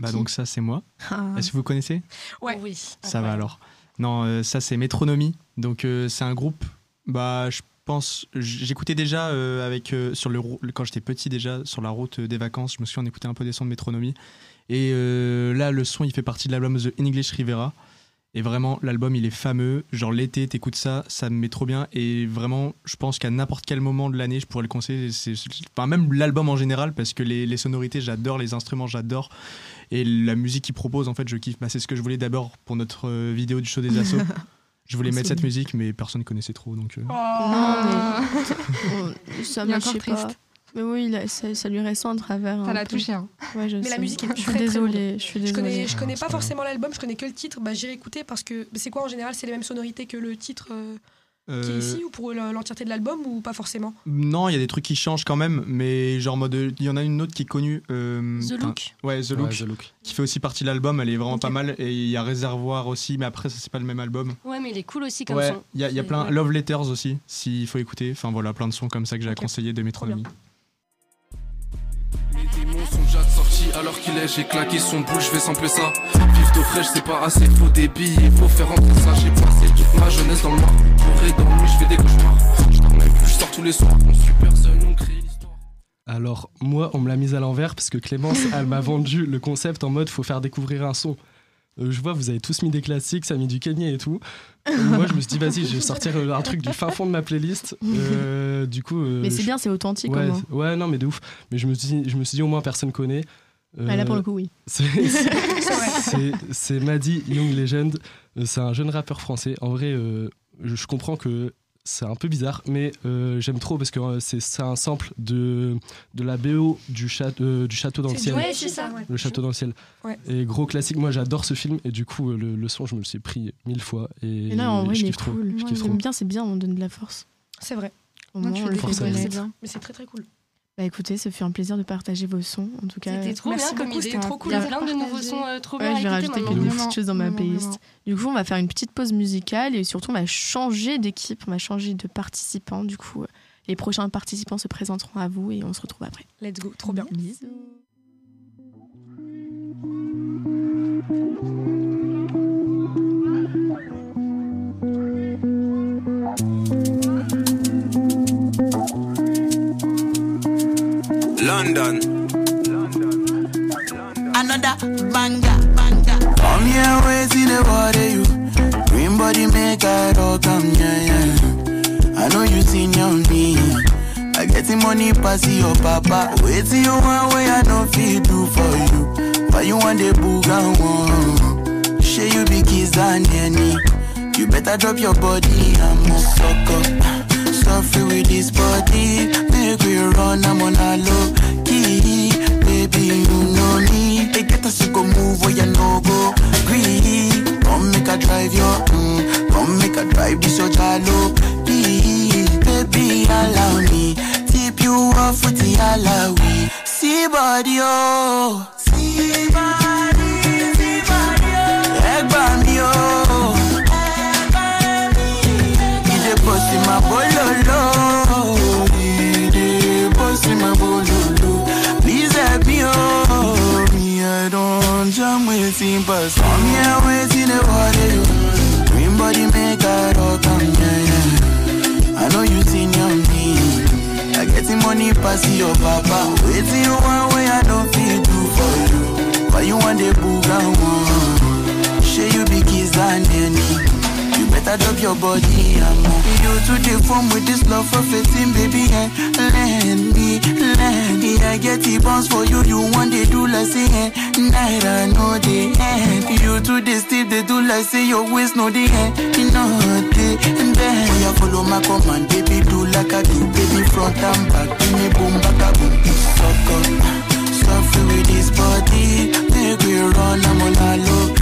Bah donc ça c'est moi. Ah. Est-ce que vous connaissez? Ouais. Oui. Ça va alors. Non, euh, ça c'est Métronomie. Donc euh, c'est un groupe. Bah je pense. J'écoutais déjà euh, avec euh, sur le quand j'étais petit déjà sur la route des vacances. Je me suis en écouté un peu des sons de Métronomie. Et euh, là le son il fait partie de l'album The English Rivera. Et vraiment l'album il est fameux. Genre l'été t'écoutes ça, ça me met trop bien. Et vraiment je pense qu'à n'importe quel moment de l'année je pourrais le conseiller. C'est enfin, même l'album en général parce que les, les sonorités j'adore, les instruments j'adore. Et la musique qu'il propose, en fait, je kiffe. Bah, c'est ce que je voulais d'abord pour notre euh, vidéo du show des assos. Je voulais mettre cette musique, mais personne ne connaissait trop. Donc, euh, Oh. Non, mais- Oh, ça marchait encore pas. triste. Mais oui, ça, ça lui reste à travers. Ça l'a touché. Hein. Ouais, je Mais sais. la musique est Je suis très, très désolée. Je suis Je désolée. connais, je connais Ah, c'est pas pas forcément l'album, je connais que le titre. Bah, j'ai écouté parce que c'est quoi en général C'est les mêmes sonorités que le titre euh, qui est euh, ici ou pour le- l'entièreté de l'album ou pas forcément Non, il y a des trucs qui changent quand même, mais genre mode. Il y en a une autre qui est connue. euh, The Look. Ouais, The Ouais, Look, The Look. qui fait aussi partie de l'album. Elle est vraiment pas mal. Et il y a Réservoir aussi, mais après, ça, c'est pas le même album. Ouais, mais il est cool aussi comme Ouais, son. il y a, il y a C'est- plein. ouais. Love Letters aussi, s'il faut écouter. Enfin voilà, plein de sons comme ça que j'ai Ok. conseillé de Métronomie. Alors. Alors, moi, on me l'a mise à l'envers parce que Clémence, elle m'a vendu le concept en mode faut faire découvrir un son. Euh, je vois, vous avez tous mis des classiques, ça a mis du Kanye et tout. Euh, moi, je me suis dit, vas-y, je vais sortir euh, un truc du fin fond de ma playlist. Euh, du coup. euh, Mais c'est je- bien, c'est authentique. Ouais, au non, mais de ouf. Mais je me suis dit, je me suis dit au moins personne connaît. Ah, là, pour Euh, le coup, oui. c'est- Maddy Young Legend. Euh, C'est un jeune rappeur français. En vrai, euh, je, je comprends que c'est un peu bizarre, mais euh, j'aime trop parce que euh, c'est c'est un sample de, de la BO du, château euh, du château dans le ciel. Ouais, c'est ça. ouais. Le château dans le ciel. Ouais. Et gros classique, moi j'adore ce film et du coup euh, le, le son je me le suis pris mille fois et, Et là, en vrai, je il est kiffe trop. cool. Je kiffe trop. J'aime bien, c'est bien, on donne de la force. C'est vrai. Au Non, moins, tu on le connaître. c'est bien. Mais c'est très très cool. Bah écoutez, ce fut un plaisir de partager vos sons. En tout cas, C'était trop Merci bien comme idée. c'était trop cool. Il y a de plein de nouveaux sons euh, trop Ouais, bien je vais rajouter quelques petites choses dans ma playlist. Du coup, on va faire une petite pause musicale et surtout, on va changer d'équipe, on va changer de participants. Du coup, euh, les prochains participants se présenteront à vous et on se retrouve après. Let's go, trop bien. Bisous. London. Another banger, banger. Come here, waiting the water you. Green body make I rock am, yeah, yeah. I know you seen on me. I get the money pass your papa. Wait till you want way I no fit do for you. Why you want the boogan one? Share you be kiss and any. You better drop your body, I'm a sucker. Suffer with this body, make we run, I'm on a low key. Baby, you know me. They get us to go move where you no go. Green, come make a drive your, mm, come make a drive this your jalo. Baby, allow me. Tip you off with the alawi. See body, oh. See body, waiting, but come here waiting the water. Green body make a rock, yeah, yeah. I know you seen on me. I get the money pass your papa. Wait till you want way I don't feel do for you. Why you want the boogan one? Share you be kiss and any. Better drop your body, I'm You to the with this love for 15, baby, and land me, land me. I get the bounce for you, you want they do like say, eh, night I know the end. You to the steep, they do like say your waist know the end. You know the and then oh, you follow my command, baby, do like I do, baby, front and back, give me boom, back a boom, suck up. Suffer with this body, make we run, I'm on a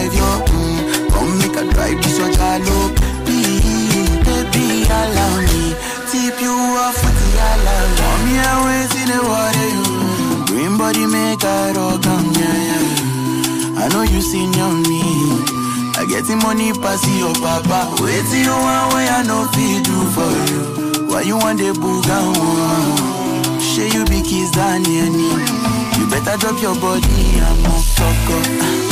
drive your, mm, come make a drive this your. Please, baby, allow me. Tip you off with the allow. Come here, wait in the water, you. Green body make a rock, am, yeah, yeah. I know you seen on me. I get the money pass your papa. Wait till you want way I no fit do for you. Why you want the boogan? Share you be kiss and any. You better drop your body, I'm a sucker.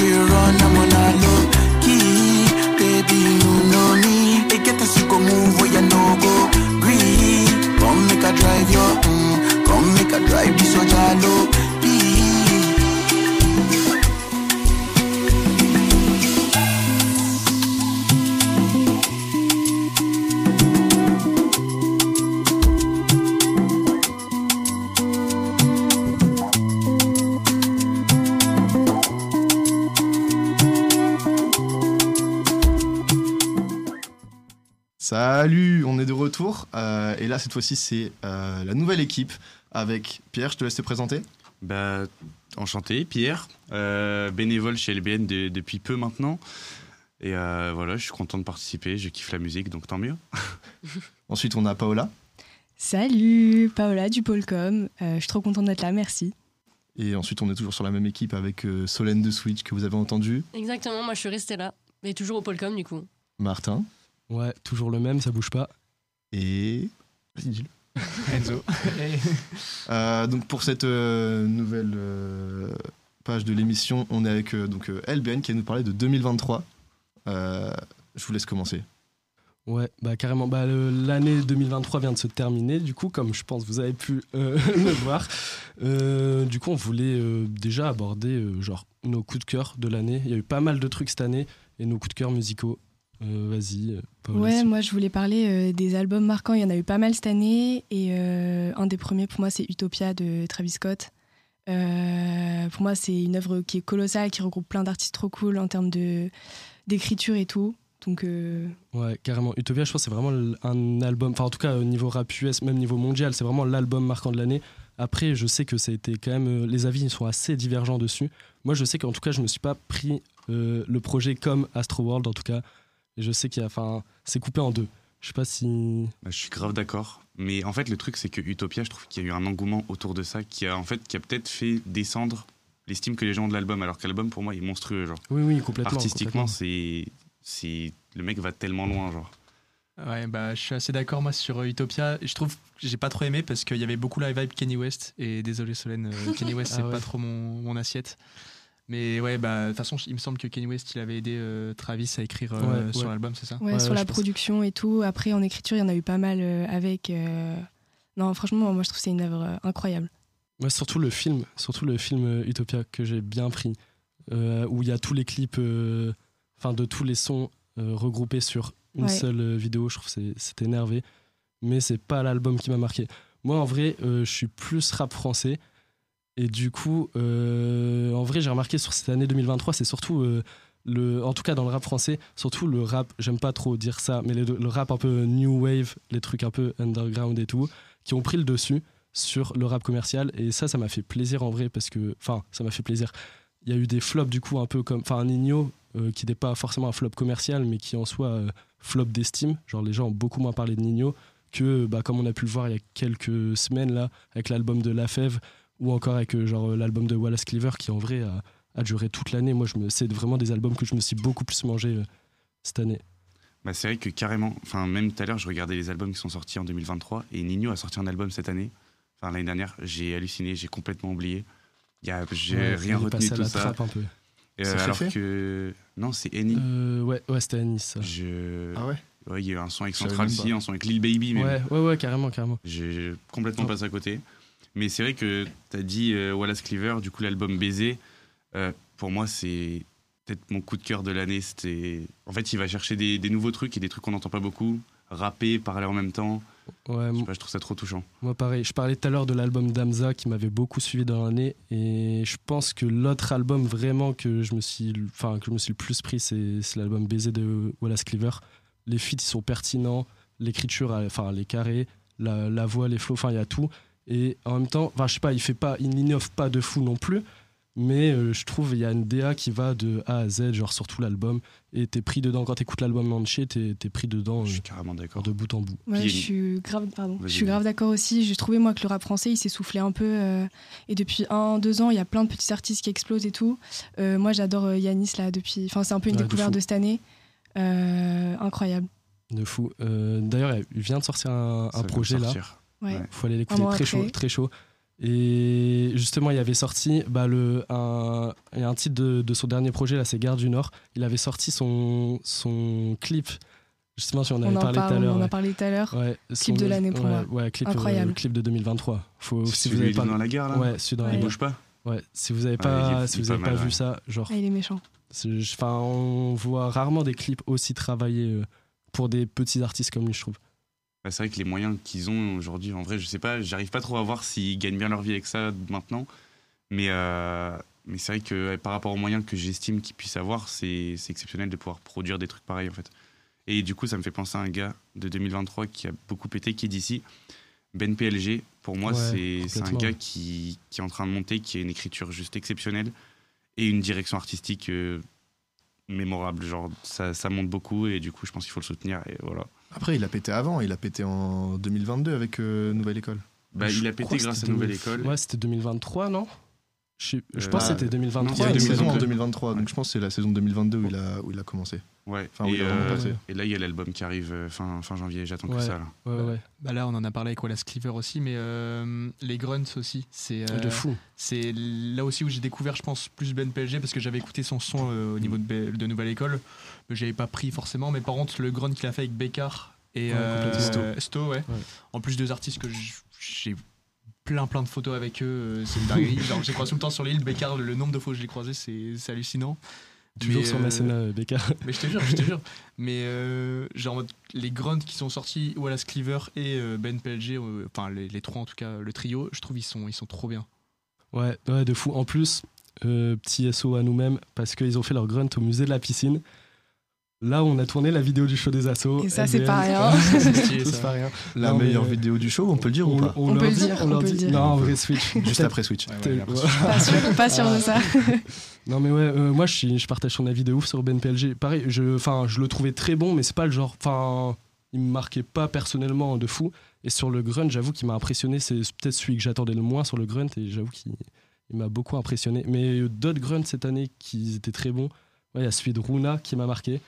We run, I'm on a low key. Baby, you know me. They get us go move where you no go. Green, come make a drive your, mm, come make a drive this your jalo. Please. Salut, on est de retour. euh, et là, cette fois-ci, c'est euh, la nouvelle équipe avec Pierre. Je te laisse te présenter. Bah, enchanté, Pierre, euh, bénévole chez LBN de- depuis peu maintenant. Et euh, voilà, je suis content de participer, je kiffe la musique, donc tant mieux. Ensuite, on a Paola. Salut, Paola du Polcom. Euh, je suis trop contente d'être là, merci. Et ensuite, on est toujours sur la même équipe avec euh, Solène de Switch que vous avez entendu. Exactement, moi je suis restée là. Mais toujours au Polcom, du coup. Martin. Ouais, toujours le même, ça bouge pas. Et. Vas-y, dis-le. Enzo. Euh, donc pour cette euh, nouvelle euh, page de l'émission, on est avec euh, donc euh, LBN qui va nous parler de 2023. Euh, je vous laisse commencer. Ouais, bah carrément. Bah, L'année 2023 vient de se terminer, du coup, comme je pense vous avez pu euh, le voir. Euh, du coup, on voulait euh, déjà aborder euh, genre nos coups de cœur de l'année. Il y a eu pas mal de trucs cette année et nos coups de cœur musicaux. Euh, Vas-y, euh, Ouais, moi je voulais parler euh, des albums marquants. Il y en a eu pas mal cette année. Et euh, un des premiers pour moi, c'est Utopia de Travis Scott. Pour moi, c'est une œuvre qui est colossale, qui regroupe plein d'artistes trop cool en termes d'écriture et tout. Donc, euh, Ouais, carrément. Utopia, je pense, c'est vraiment un album. Enfin, en tout cas, au niveau rap US, même niveau mondial, c'est vraiment l'album marquant de l'année. Après, je sais que ça a été quand même. les avis sont assez divergents dessus. Moi, je sais qu'en tout cas, je me suis pas pris euh, le projet comme Astro World, en tout cas. Et je sais qu'il y a. Enfin, c'est coupé en deux. Je sais pas si. Bah, je suis grave d'accord. Mais en fait, le truc, c'est que Utopia, je trouve qu'il y a eu un engouement autour de ça qui a, en fait, qui a peut-être fait descendre l'estime que les gens ont de l'album. Alors que l'album, pour moi, est monstrueux. Genre. Oui, oui, complètement, Artistiquement, c'est. c'est Le mec va tellement loin, genre. Ouais, bah, je suis assez d'accord, moi, sur euh, Utopia. Je trouve que j'ai pas trop aimé parce qu'il y avait beaucoup la vibe Kenny West. Et désolé, Solène, euh, Kenny West, Ah c'est ouais. pas trop mon, mon assiette. Mais ouais, bah, de toute façon, il me semble que Kenny West, il avait aidé euh, Travis à écrire euh, Ouais, sur ouais. l'album, c'est ça? Ouais, sur la production et tout. Après, en écriture, il y en a eu pas mal euh, avec. euh, Non, franchement, moi je trouve que c'est une œuvre euh, incroyable. Moi, surtout le film, surtout le film euh, Utopia que j'ai bien pris, euh, où il y a tous les clips, euh, enfin de tous les sons euh, regroupés sur une Ouais. seule vidéo. Je trouve que c'est- c'est énervé, mais c'est pas l'album qui m'a marqué. Moi, en vrai, euh, je suis plus rap français, et du coup, euh, en vrai, j'ai remarqué sur cette année 2023, c'est surtout euh, le, en tout cas dans le rap français, surtout le rap. J'aime pas trop dire ça, mais le, rap un peu new wave, les trucs un peu underground et tout, qui ont pris le dessus sur le rap commercial et ça ça m'a fait plaisir en vrai parce que enfin ça m'a fait plaisir il y a eu des flops du coup un peu comme enfin Nino euh, qui n'est pas forcément un flop commercial mais qui en soit flop d'estime genre les gens ont beaucoup moins parlé de Nino que bah, comme on a pu le voir il y a quelques semaines là avec l'album de La Fève ou encore avec euh, genre euh, l'album de Wallace Cleaver qui en vrai a, a duré toute l'année moi je me c'est vraiment des albums que je me suis beaucoup plus mangé euh, cette année Bah, c'est vrai que carrément, enfin même tout à l'heure, je regardais les albums qui sont sortis en 2023 et Nino a sorti un album cette année, enfin l'année dernière. J'ai halluciné, j'ai complètement oublié. Il y a, j'ai Ouais, rien retenu passé de à tout la ça. trappe un peu. Euh, C'est alors que non, c'est Eni. Euh, ouais ouais c'était à Nice ça. Je... Ah ouais? Ouais, il y a eu un son avec Central C, un son avec Lil Baby. Même. ouais ouais ouais carrément carrément J'ai complètement Oh. passé à côté. Mais c'est vrai que tu as dit euh, Wallace Cleaver, du coup l'album Baiser, euh, pour moi c'est peut-être mon coup de cœur de l'année. C'était En fait, il va chercher des, des nouveaux trucs et des trucs qu'on n'entend pas beaucoup, rapper, parler en même temps. ouais Je, sais pas, je trouve ça trop touchant. Moi, pareil. Je parlais tout à l'heure de l'album d'Amza qui m'avait beaucoup suivi dans l'année. Et je pense que l'autre album vraiment que je me suis, enfin, que je me suis le plus pris, c'est c'est l'album Baiser de Wallace Cleaver. Les feats, ils sont pertinents. L'écriture, enfin, les carrés, la, la voix, les flows, enfin, il y a tout. Et en même temps, enfin, je sais pas, il fait pas, il n'innove pas de fou non plus. Mais euh, je trouve il y a une DA qui va de A à Z, genre sur tout l'album. Et t'es pris dedans. Quand t'écoutes l'album entier, t'es es pris dedans. Je suis carrément d'accord. De bout en bout. Ouais, je suis grave, pardon. Je suis grave d'accord aussi. J'ai trouvé moi que le rap français il s'est soufflé un peu euh, et depuis un deux ans il y a plein de petits artistes qui explosent et tout. Euh, moi j'adore euh, Yanis là depuis. Enfin c'est un peu une Ouais, découverte de, cette année. Euh, incroyable. De fou. Euh, D'ailleurs, il vient de sortir un, un projet là. sortir. Ouais. Faut aller l'écouter. Très chaud, très chaud. Et justement, il avait sorti bah, le, un, il y a un titre de, de son dernier projet, là, c'est Gare du Nord. Il avait sorti son, son clip. Justement, si on avait On en parlé tout à l'heure. on en a parlé tout à l'heure. Ouais, Clip son- de l'année pour ouais, moi. Ouais, clip, euh, Incroyable. clip de 2023. Faut, si vous avez pas dans la gare, là Ouais, celui dans la Ouais. Il bouge pas Ouais, si vous avez Ouais, pas, il si il vous pas avez pas mal, vu ouais. ça, genre, Ah, il est méchant. enfin, on voit rarement des clips aussi travaillés euh, pour des petits artistes comme lui, je trouve. Bah, c'est vrai que les moyens qu'ils ont aujourd'hui, en vrai, je sais pas, j'arrive pas trop à voir s'ils gagnent bien leur vie avec ça maintenant. Mais, euh, mais c'est vrai que par rapport aux moyens que j'estime qu'ils puissent avoir, c'est exceptionnel de pouvoir produire des trucs pareils en fait. Et du coup, ça me fait penser à un gars de 2023 qui a beaucoup pété, qui est d'ici. Ben PLG, pour moi, Ouais, c'est un gars qui, qui est en train de monter, qui a une écriture juste exceptionnelle et une direction artistique euh, mémorable. Genre, ça, ça monte beaucoup et du coup, je pense qu'il faut le soutenir. Et voilà. Après, il a pété avant, il a pété en 2022 avec euh, Nouvelle École. Bah, il a pété grâce à Nouvelle 2000 École. Ouais, c'était 2023, non? Je, Euh, pense que c'était Il y 2023. a une saison en 2023, donc je pense que c'est la saison 2022 où il a, où il a commencé. Ouais. Enfin, et, euh, et là, il y a l'album qui arrive euh, fin, fin janvier. J'attends que Ouais. ça. Là. Ouais, ouais. Bah là, on en a parlé avec Wallace Cleaver aussi, mais euh, les grunts aussi. C'est euh, De fou. C'est là aussi où j'ai découvert, je pense, plus Ben PLG parce que j'avais écouté son son euh, au niveau de, de Nouvelle École, mais j'avais pas pris forcément. Mais par contre, le grunt qu'il a fait avec Bécard et euh. Sto, Sto, ouais. Ouais. En plus deux artistes que j'ai plein plein de photos avec eux, c'est une dinguerie. Genre, j'ai croisé tout le temps sur l'île Bécard, le, le nombre de fois que je l'ai croisé, c'est hallucinant. Toujours Mais, sur euh, Masséna, euh, Becca. mais je te jure, je te jure. Mais euh, genre en mode, les grunts qui sont sortis, Wallace Cleaver et euh, Ben PLG, euh, enfin les, les trois en tout cas, le trio, je trouve ils sont ils sont trop bien. Ouais, ouais, de fou. En plus, euh, petit SO à nous-mêmes, parce qu'ils ont fait leur grunt au musée de la piscine. Là où on a tourné la vidéo du show des assos. Et ça, c'est pas rien. c'est pas rien. La Non, meilleure vidéo du show, on peut le dire ou pas On leur peut le dire, on leur peut le dit- dire. Non, en vrai, Switch. Juste après Switch. peut-être- Pas sûr, pas sûr de ça. Non mais ouais, euh, moi je, suis- je partage son avis de ouf sur Ben PLG. Pareil, je, enfin, je le trouvais très bon, mais c'est pas le genre, enfin, il me marquait pas personnellement de fou. Et sur le grunt, j'avoue qu'il m'a impressionné. C'est peut-être celui que j'attendais le moins sur le grunt, et j'avoue qu'il il m'a beaucoup impressionné. Mais euh, d'autres grunts cette année qui étaient très bons. Ouais, il y a celui de Runa qui m'a marqué.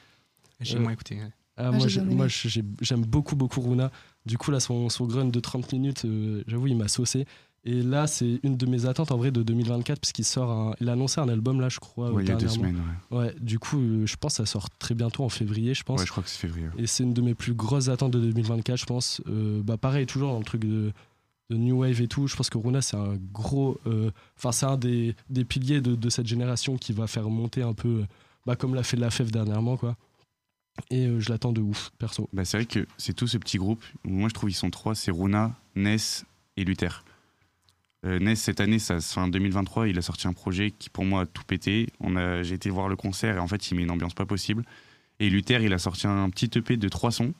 J'ai Euh, moins écouté. ouais. Ah, Ah, moi, j'ai j'ai- j'aime beaucoup, beaucoup Runa. Du coup, là, son, son grunt de 30 minutes, euh, j'avoue, il m'a saucé. Et là, c'est une de mes attentes en vrai de 2024, puisqu'il sort un, il a annoncé un album là, je crois. Ouais, il y a deux semaines. Ouais. Ouais, du coup, euh, je pense que ça sort très bientôt en février, je pense. Ouais, je crois que c'est février. Et c'est une de mes plus grosses attentes de 2024, je pense. Euh, bah, pareil, toujours dans le truc de, de New Wave et tout. Je pense que Runa, c'est un gros. euh, Enfin, c'est un des, des piliers de, de cette génération qui va faire monter un peu, euh, bah, comme l'a fait la FEF dernièrement, quoi. Et euh, je l'attends de ouf, perso. Bah, c'est vrai que c'est tout ce petit groupe. Moi, je trouve qu'ils sont trois c'est Runa, Ness et Luther. Euh, Ness, cette année, ça, fin 2023, il a sorti un projet qui, pour moi, a tout pété. On a, j'ai été voir le concert et en fait, il met une ambiance pas possible. Et Luther, il a sorti un petit EP de trois sons.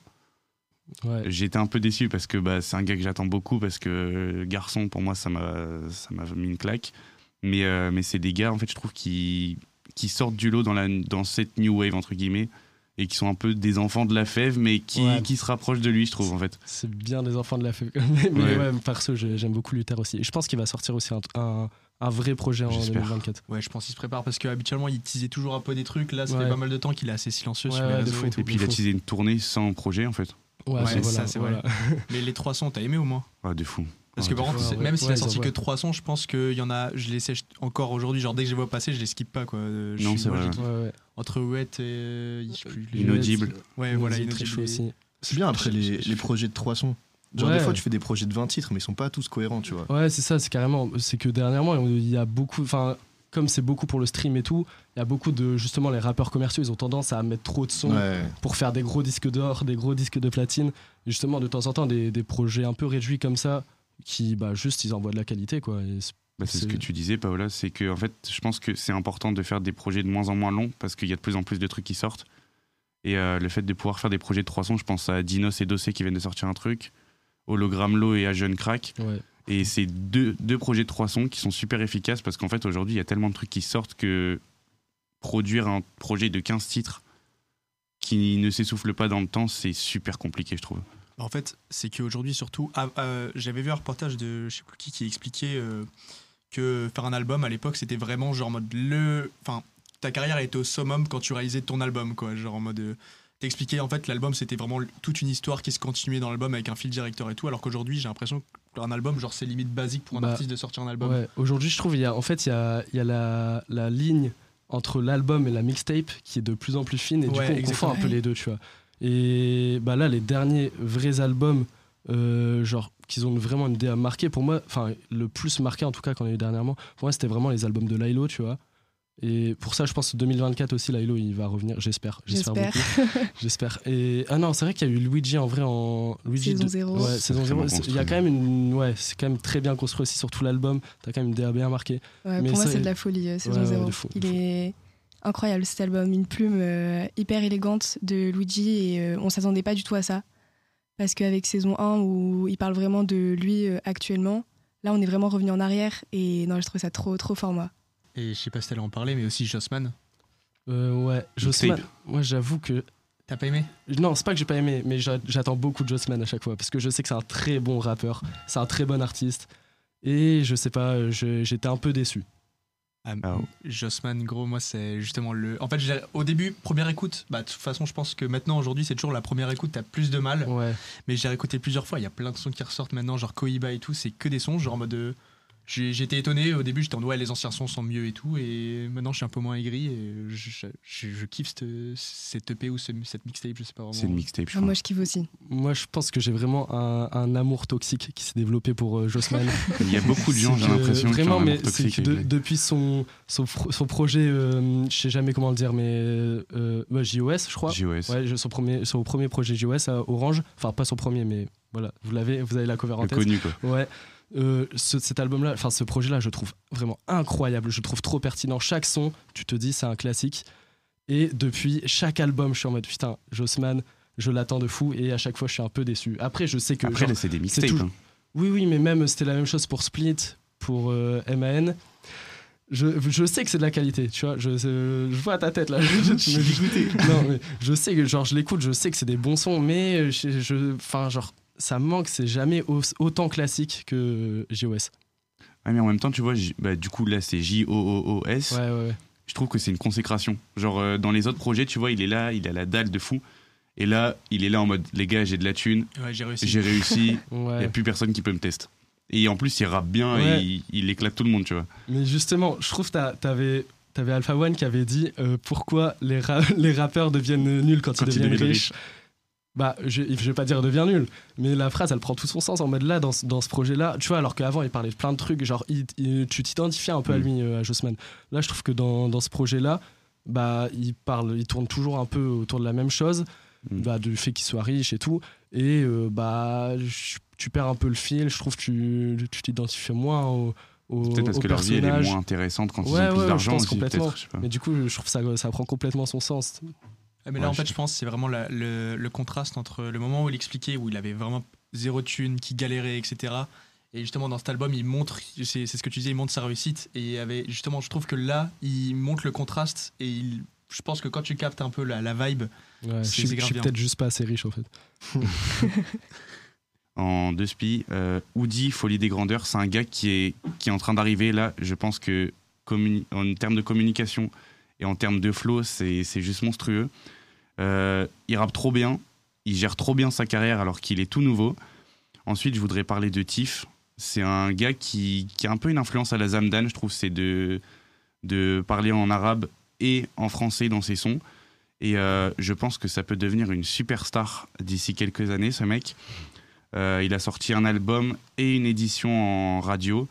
Ouais. Été un peu déçu parce que bah, c'est un gars que j'attends beaucoup parce que euh, garçon, pour moi, ça m'a, ça m'a mis une claque. Mais, euh, mais c'est des gars, en fait, je trouve, qui, qui sortent du lot dans, la, dans cette new wave, entre guillemets, et qui sont un peu des enfants de la fève, mais qui, Ouais. qui se rapprochent de lui, je trouve, en fait. C'est bien des enfants de la FEF. mais mais Ouais. ouais, perso, j'ai- j'aime beaucoup Luther aussi. Et je pense qu'il va sortir aussi un, un, un vrai projet en J'espère. 2024. Ouais, je pense qu'il se prépare parce qu'habituellement il teasait toujours un peu des trucs. Là, ça fait Ouais. pas mal de temps qu'il est assez silencieux Ouais, sur les ouais, réseaux fou. et tout. Et puis, il a teasé une tournée sans projet, en fait. Ouais, Ouais, bah, ça, voilà, c'est voilà. vrai. Mais les trois sons, t'as aimé au moins? Ah, de fou. Parce que par contre, ouais, même s'il ouais, a sorti que trois sons, je pense qu'il y en a. Je les sèche encore aujourd'hui. Genre dès que je les vois passer, je les skip pas quoi. Euh, je Non, c'est vrai. Entre Wet et. euh, Inaudible. Ouais, voilà, Il est très Inaudible chaud aussi. C'est bien après les, les projets de trois sons. Genre Ouais. des fois tu fais des projets de 20 titres mais ils sont pas tous cohérents tu vois. Ouais, c'est ça, c'est carrément. C'est que dernièrement, il y a beaucoup. Enfin, comme c'est beaucoup pour le stream et tout, il y a beaucoup de. Justement, les rappeurs commerciaux, ils ont tendance à mettre trop de sons Ouais. pour faire des gros disques d'or, des gros disques de platine. Et justement, de temps en temps, des, des projets un peu réduits comme ça, qui, bah, juste, ils envoient de la qualité, quoi. Et Bah, c'est ce que tu disais, Paola, c'est que en fait, je pense que c'est important de faire des projets de moins en moins longs parce qu'il y a de plus en plus de trucs qui sortent. Et euh, le fait de pouvoir faire des projets de 300, je pense à Dinos et Dossé qui viennent de sortir un truc, Hologram Low et à Jeune Crack. ouais. Et c'est deux, deux projets de 300 qui sont super efficaces parce qu'en fait, aujourd'hui, il y a tellement de trucs qui sortent que produire un projet de 15 titres qui ne s'essouffle pas dans le temps, c'est super compliqué, je trouve. Bah, En fait, c'est qu'aujourd'hui, surtout, ah, euh, j'avais vu un reportage de je sais plus qui qui expliquait euh, que faire un album à l'époque, c'était vraiment genre en mode le. Enfin, ta carrière était au summum quand tu réalisais ton album, quoi. Genre en mode. euh, T'expliquais en fait l'album c'était vraiment toute une histoire qui se continuait dans l'album avec un fil directeur et tout alors qu'aujourd'hui j'ai l'impression qu'un album genre c'est limite basique pour un Bah, artiste de sortir un album Ouais, aujourd'hui, je trouve, il y a, en fait, il y a, il y a la, la ligne entre l'album et la mixtape qui est de plus en plus fine, et du Ouais, coup, on confond un peu les deux, tu vois. Et bah là, les derniers vrais albums, euh, genre, qu'ils ont vraiment une DA marquée, pour moi, enfin, le plus marqué en tout cas qu'on a eu dernièrement, pour moi, c'était vraiment les albums de Lilo, tu vois. Et pour ça, je pense que 2024 aussi, Lilo, il va revenir, j'espère. J'espère J'espère. beaucoup. J'espère. Et ah non, c'est vrai qu'il y a eu Luigi en vrai en Luigi Saison de- zéro. Ouais, C'est saison 0. Il y a quand même une ouais, c'est quand même très bien construit aussi sur tout l'album. T'as quand même une DA bien marquée. Ouais, Mais pour moi, c'est de la folie, euh, saison Ouais, ouais, 0. de fou, de Il est incroyable cet album, une plume euh, hyper élégante de Luigi et euh, on s'attendait pas du tout à ça. Parce qu'avec saison 1, où il parle vraiment de lui euh, actuellement, là on est vraiment revenu en arrière et non, je trouve ça trop, trop fort moi. et je sais pas si t'allais en parler mais aussi Jossman Euh, ouais, Jossman. Moi, j'avoue que t'as pas aimé? Non, c'est pas que j'ai pas aimé, mais j'a- j'attends beaucoup de Jossman à chaque fois parce que je sais que c'est un très bon rappeur, c'est un très bon artiste et je sais pas, j'étais un peu déçu. Ah, Jossman, gros, moi, c'est justement le. En fait, au début, première écoute, bah, de toute façon, je pense que maintenant, aujourd'hui, c'est toujours la première écoute, t'as plus de mal. Ouais. Mais j'ai écouté plusieurs fois, il y a plein de sons qui ressortent maintenant, genre Koiba et tout, c'est que des sons, genre en mode. euh, j'ai- J'étais étonné au début, j'étais en ouais, les anciens sons sont mieux et tout, et maintenant je suis un peu moins aigri et je, je, je- je kiffe cette, cette EP ou ce- cette mixtape, je sais pas vraiment. C'est une mixtape, Ah, moi, je kiffe aussi. Moi, je pense que j'ai vraiment un, un amour toxique qui s'est développé pour euh, Jossman. Il y a beaucoup de gens, j'ai l'impression, qui ont Vraiment, mais c'est toxique que de- depuis son, son, son projet, euh, je sais jamais comment le dire, mais euh, JOS, je crois. JOS. Ouais, je- son, premier, son premier projet JOS à Orange. Enfin, pas son premier, mais voilà, vous l'avez, vous avez la cover en Le tête. connu, quoi. Ouais. Euh, ce- cet album-là, enfin ce projet-là, je trouve vraiment incroyable. Je trouve trop pertinent. Chaque son, tu te dis, c'est un classique. Et depuis chaque album, je suis en mode putain, Jossman, je l'attends de fou. Et à chaque fois, je suis un peu déçu. Après, je sais que. Après, genre, c'est des mixtapes, toujours- hein. Oui, oui, mais même c'était la même chose pour Split, pour euh, MAN. Je, je sais que c'est de la qualité, tu vois. Je, je vois ta tête là. Je, me dis-. Non, mais je sais que genre je l'écoute, je sais que c'est des bons sons, mais je- enfin genre ça manque, c'est jamais au- autant classique que JOS. Ah, mais en même temps, tu vois, bah, du coup, là, c'est J-O-O-O-S. Ouais, ouais, ouais. Je trouve que c'est une consécration. Genre, euh, dans les autres projets, tu vois, il est là, il a la dalle de fou. Et là, il est là en mode, les gars, j'ai de la thune. Ouais, j'ai réussi. J'ai réussi. Il Ouais. n'y a plus personne qui peut me tester. Et en plus, il rappe bien Ouais. et il, il éclate tout le monde, tu vois. Mais justement, je trouve que t'avais t'avais Alpha One qui avait dit euh, pourquoi les, ra- les rappeurs deviennent nuls quand, Quand ils ils deviennent deviennent riches. Bah, je, je vais pas dire devient nul, mais la phrase elle prend tout son sens en mode là dans, ce- dans ce projet-là. Tu vois, alors qu'avant il parlait de plein de trucs, genre il- il- tu t'identifiais un peu à Mm. lui, euh, à Jossman. Là, je trouve que dans, dans ce projet-là, bah, il parle, il tourne toujours un peu autour de la même chose, Mm. bah, du fait qu'il soit riche et tout. Et euh, bah, je- tu perds un peu le fil. Je trouve que tu tu t'identifies moins au, Peut-être parce que leur vie elle est moins intéressante quand ils Ouais, ont plus ouais, d'argent. Mais du coup, je trouve que ça, ça prend complètement son sens. Ah, mais là, Ouais, en fait, je- je pense que c'est vraiment la- le, le contraste entre le moment où il expliquait, où il avait vraiment zéro thune, qui galérait, etc. Et justement, dans cet album, il montre, c'est c'est ce que tu disais, il montre sa réussite. Et il avait, justement, je trouve que là, il montre le contraste. Et il, je pense que quand tu captes un peu la, la vibe, Ouais, je c'est suis, suis peut-être juste pas assez riche en fait. en deux spi. Euh, Woody, Folie des Grandeurs, c'est un gars qui est, qui est en train d'arriver là. Je pense que communi- en termes de communication et en termes de flow, c'est juste monstrueux. Euh, il rappe trop bien, il gère trop bien sa carrière alors qu'il est tout nouveau. Ensuite, je voudrais parler de Tiff. C'est un gars qui, qui a un peu une influence à la Zamdan, je trouve, c'est de, de parler en arabe et en français dans ses sons. Et euh, je pense que ça peut devenir une superstar d'ici quelques années, ce mec. Euh, il a sorti un album et une édition en radio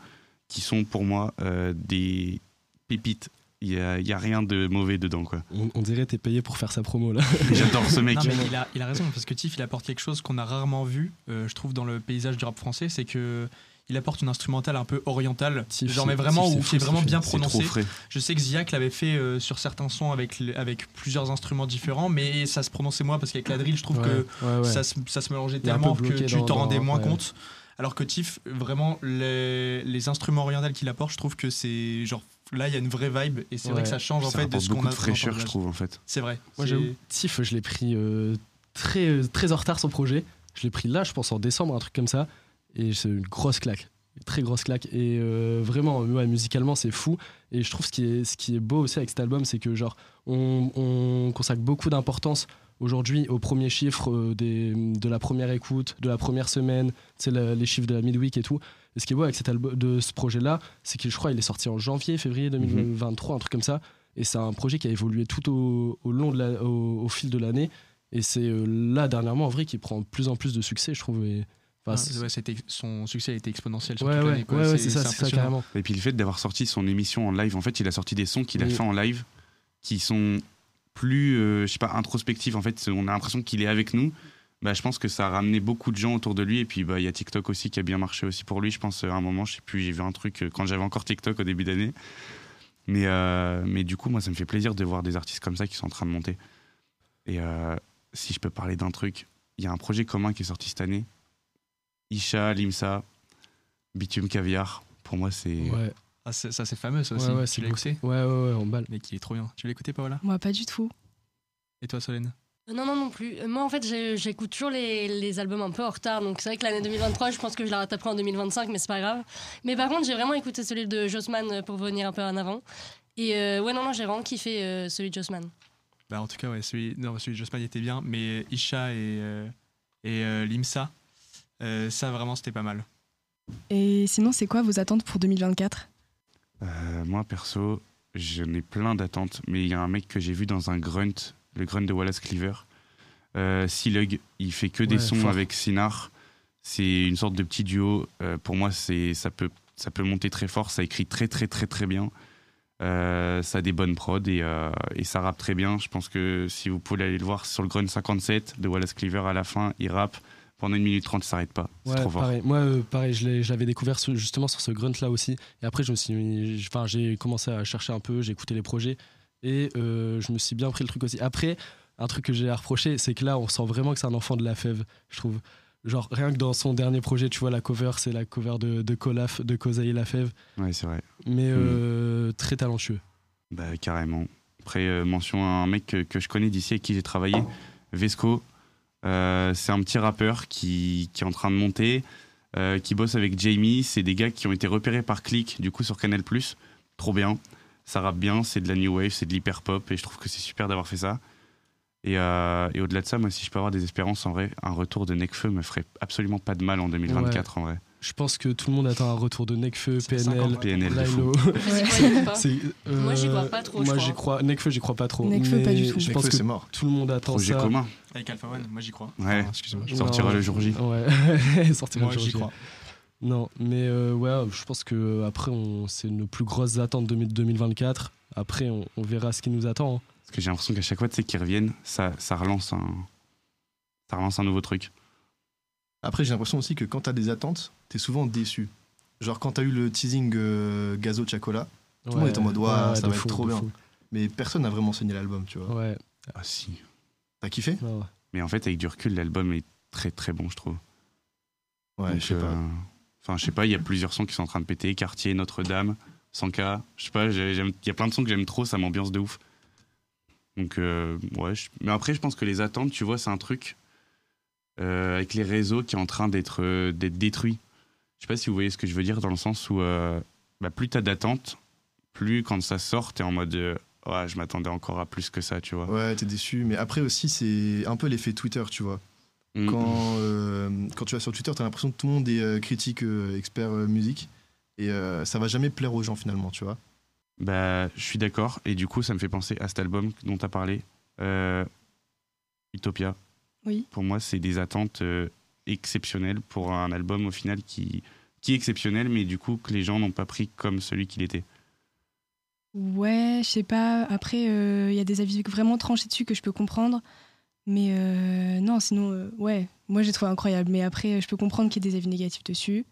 qui sont pour moi des pépites. Il n'y a, y a rien de mauvais dedans. Quoi. On, on dirait t'es payé pour faire sa promo là. J'adore ce mec. Non, mais il, a, il a raison, parce que Tiff, il apporte quelque chose qu'on a rarement vu, euh, je trouve, dans le paysage du rap français, c'est que il apporte une instrumentale un peu orientale, Tiff, genre c'est- mais vraiment Tiff, fou, qui est vraiment bien fait. C'est prononcé. trop frais. Je sais que Ziak l'avait fait euh, sur certains sons avec, avec plusieurs instruments différents, mais ça se prononçait moins parce qu'avec la drill, je trouve Ouais, que ouais, ouais. Ça, se, ça se mélangeait tellement que tu t'en rendais dans- moins ouais. compte. Alors que Tiff, vraiment, les, les instruments orientaux qu'il apporte, je trouve que c'est genre là, il y a une vraie vibe et c'est vrai que ça change en Ça fait de ce qu'on beaucoup a de fraîcheur, je trouve, en fait. C'est vrai. Moi j'avoue, Tiff, je l'ai pris euh, très, très en retard son projet. Je l'ai pris là, je pense en décembre, un truc comme ça. Et c'est une grosse claque. Une Très grosse claque. Et euh, vraiment, ouais, musicalement, c'est fou. Et je trouve ce qui est, ce qui est beau aussi avec cet album, c'est que genre, on, on consacre beaucoup d'importance aujourd'hui aux premiers chiffres euh, des, de la première écoute, de la première semaine, c'est les chiffres de la midweek et tout. Et ce qui est beau avec cet album, de ce projet-là, c'est qu'il, je crois, il est sorti en janvier, février 2023, un truc comme ça. Et c'est un projet qui a évolué tout au, au long de la, au, au fil de l'année. Et c'est euh, là, dernièrement, en vrai, qui prend de plus en plus de succès, je trouve. Et, enfin, Ah, c'est- ouais, c'était- son succès a été exponentiel sur Ouais, toute ouais, l'année, quoi. ouais, ouais, c'est ça, c'est ça, carrément. Et puis le fait d'avoir sorti son émission en live, en fait, il a sorti des sons qu'il a Oui. fait en live qui sont plus, euh, je sais pas, introspectifs. En fait, on a l'impression qu'il est avec nous. Bah, je pense que ça a ramené beaucoup de gens autour de lui. Et puis, bah, il y a TikTok aussi qui a bien marché aussi pour lui. Je pense à un moment, je sais plus, j'ai vu un truc euh, quand j'avais encore TikTok au début d'année. Mais, euh, mais du coup, moi, ça me fait plaisir de voir des artistes comme ça qui sont en train de monter. Et euh, si je peux parler d'un truc, il y a un projet commun qui est sorti cette année. Isha, Limsa, Bitume Caviar. Pour moi, c'est. Ouais. Ah, c'est- ça, c'est fameux, ça Ouais, aussi. ouais, tu c'est l'as écouté? Ouais, ouais, ouais, on balle. Mec, il est trop bien. Tu l'as écouté, Paola? Moi, pas du tout. Et toi, Solène? Euh, Non, non, non plus. Euh, Moi, en fait, j'ai- j'écoute toujours les, les albums un peu en retard. Donc, c'est vrai que l'année 2023, je pense que je la rattraperai en 2025, mais c'est pas grave. Mais par contre, j'ai vraiment écouté celui de Jossman euh, pour venir un peu en avant. Et euh, ouais, non, non, j'ai vraiment kiffé euh, celui de Jossman. Bah, en tout cas, ouais, celui, non, celui de Jossman était bien, mais Isha et, euh, et euh, Limsa, euh, ça vraiment c'était pas mal. Et sinon, c'est quoi vos attentes pour 2024 Euh, moi, perso, j'en ai plein d'attentes, mais il y a un mec que j'ai vu dans un grunt, le grunt de Wallace Cleaver. Euh, Silug, il fait que des Ouais, sons fort. avec Sinar. C'est une sorte de petit duo. Euh, pour moi, c'est ça peut, ça peut monter très fort. Ça écrit très, très, très, très bien. Euh, ça a des bonnes prods et, euh, et ça rappe très bien. Je pense que si vous pouvez aller le voir sur le Grunt 57 de Wallace Cleaver à la fin, il rappe pendant une minute trente, il s'arrête pas. C'est Ouais, trop fort. pareil. Moi, euh, pareil, je l'avais découvert ce- justement sur ce grunt là aussi. Et après, je me suis, enfin, j'ai commencé à chercher un peu, j'ai écouté les projets et euh, je me suis bien pris le truc aussi. Après, un truc que j'ai à reprocher, c'est que là, on sent vraiment que c'est un enfant de la fève, je trouve. Genre, rien que dans son dernier projet, tu vois, la cover, c'est la cover de, de Colaf, de Kozaï Lafèvre. Ouais, c'est vrai. Mais Mm. euh, très talentueux. Bah, carrément. Après, euh, mention à un mec que, que je connais d'ici avec qui j'ai travaillé, Vesco. Euh, c'est un petit rappeur qui, qui est en train de monter, qui bosse avec Jamie. C'est des gars qui ont été repérés par Click, du coup, sur Canal. Trop bien. Ça rappe bien, c'est de la new wave, c'est de l'hyper pop, et je trouve que c'est super d'avoir fait ça. Et, euh, et au-delà de ça, moi, si je peux avoir des espérances, en vrai, un retour de Nekfeu me ferait absolument pas de mal en 2024, en vrai. Je pense que tout le monde attend un retour de Nekfeu, PNL, PNL Lilo. euh, Moi, j'y crois pas trop, Moi, j'y crois. Nekfeu, j'y crois pas trop. Nekfeu, mais pas du tout. Je Nekfeu, pense que c'est mort. tout le monde attend Projet ça. commun. Avec Alpha One, moi j'y crois. Ouais. Il sortira Non. le jour J. Ouais, sortira Moi le jour j'y J. crois. Non, mais euh, ouais, je pense que après, on, c'est nos plus grosses attentes de 2024. Après, on, on verra ce qui nous attend. hein. Parce que j'ai l'impression qu'à chaque fois, tu sais, qu'ils reviennent, ça, ça, relance un, ça relance un nouveau truc. Après, j'ai l'impression aussi que quand t'as des attentes, t'es souvent déçu. Genre, quand t'as eu le teasing euh, Gazo Chacola, tout le monde est en mode, ouais, ça va fou, être trop bien. fou. Mais personne n'a vraiment saigné l'album, tu vois. Ouais. Ah si. T'as kiffé? Non, ouais. Mais en fait, avec du recul, l'album est très très bon, je trouve. Ouais, Donc, je sais pas. Je sais pas, il y a plusieurs sons qui sont en train de péter. Quartier, Notre-Dame, 100K. Je sais pas, il y a plein de sons que j'aime trop, ça m'ambiance de ouf. Donc, euh, ouais. Mais après, je pense que les attentes, tu vois, c'est un truc euh, avec les réseaux qui est en train d'être euh, détruit. Je sais pas si vous voyez ce que je veux dire, dans le sens où euh, bah, plus t'as d'attentes, plus quand ça sort, t'es en mode ouais, je m'attendais encore à plus que ça, tu vois. Ouais, t'es déçu. Mais après aussi, c'est un peu l'effet Twitter, tu vois. Mm. Quand, euh, quand tu vas sur Twitter, t'as l'impression que tout le monde est euh, critique, euh, expert euh, musique. Et euh, ça va jamais plaire aux gens finalement, tu vois. Bah, je suis d'accord. Et du coup, ça me fait penser à cet album dont tu as parlé, euh, Utopia. Oui. Pour moi, c'est des attentes euh, exceptionnelles pour un album au final qui, qui est exceptionnel, mais du coup, que les gens n'ont pas pris comme celui qu'il était. Ouais, je sais pas. Après, il y a des avis vraiment tranchés dessus que je peux comprendre. Mais euh, non, sinon, euh, ouais, moi j'ai trouvé incroyable. Mais après, je peux comprendre qu'il y ait des avis négatifs dessus.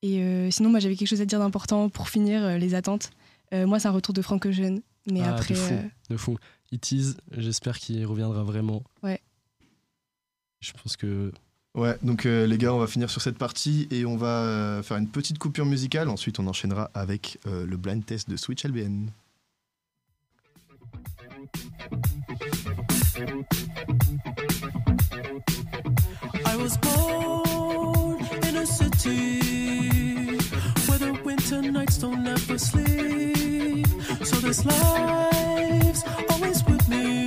Et euh, sinon, moi j'avais quelque chose à dire d'important pour finir euh, les attentes. Euh, moi, c'est un retour de Franck Eugène. Mais Ah, après, de fou, euh, de fou. It is, j'espère qu'il reviendra vraiment. Ouais. Je pense que Ouais, donc euh, les gars, on va finir sur cette partie et on va euh, faire une petite coupure musicale. Ensuite, on enchaînera avec euh, le blind test de Switch LBN. In where the winter nights don't ever sleep. So this life's always with me.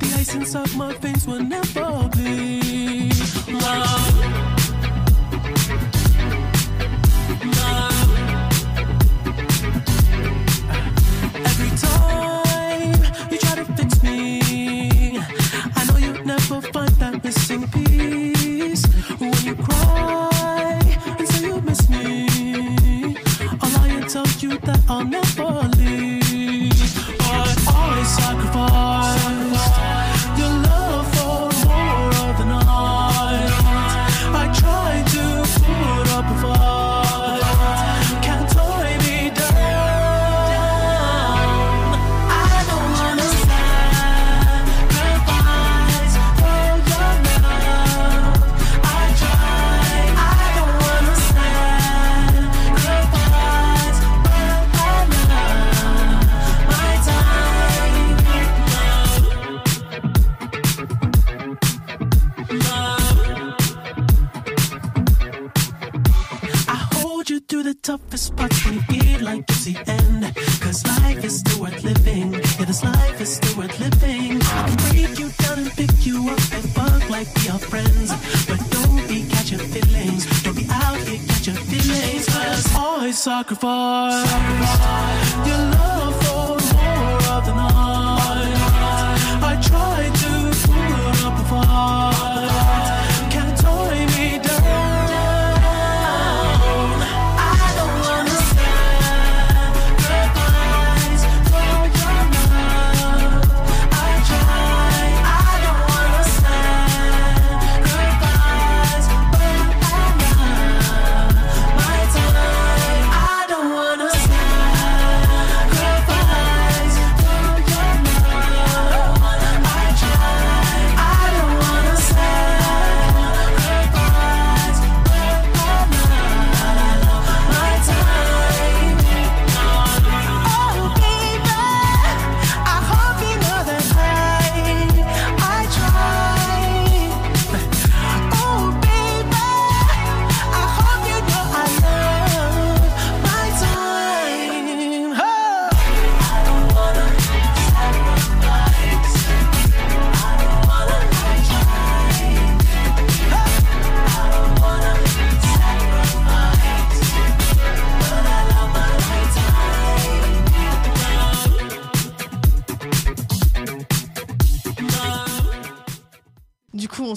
The ice inside my veins will never bleed. Love. Always sacrifice. Your love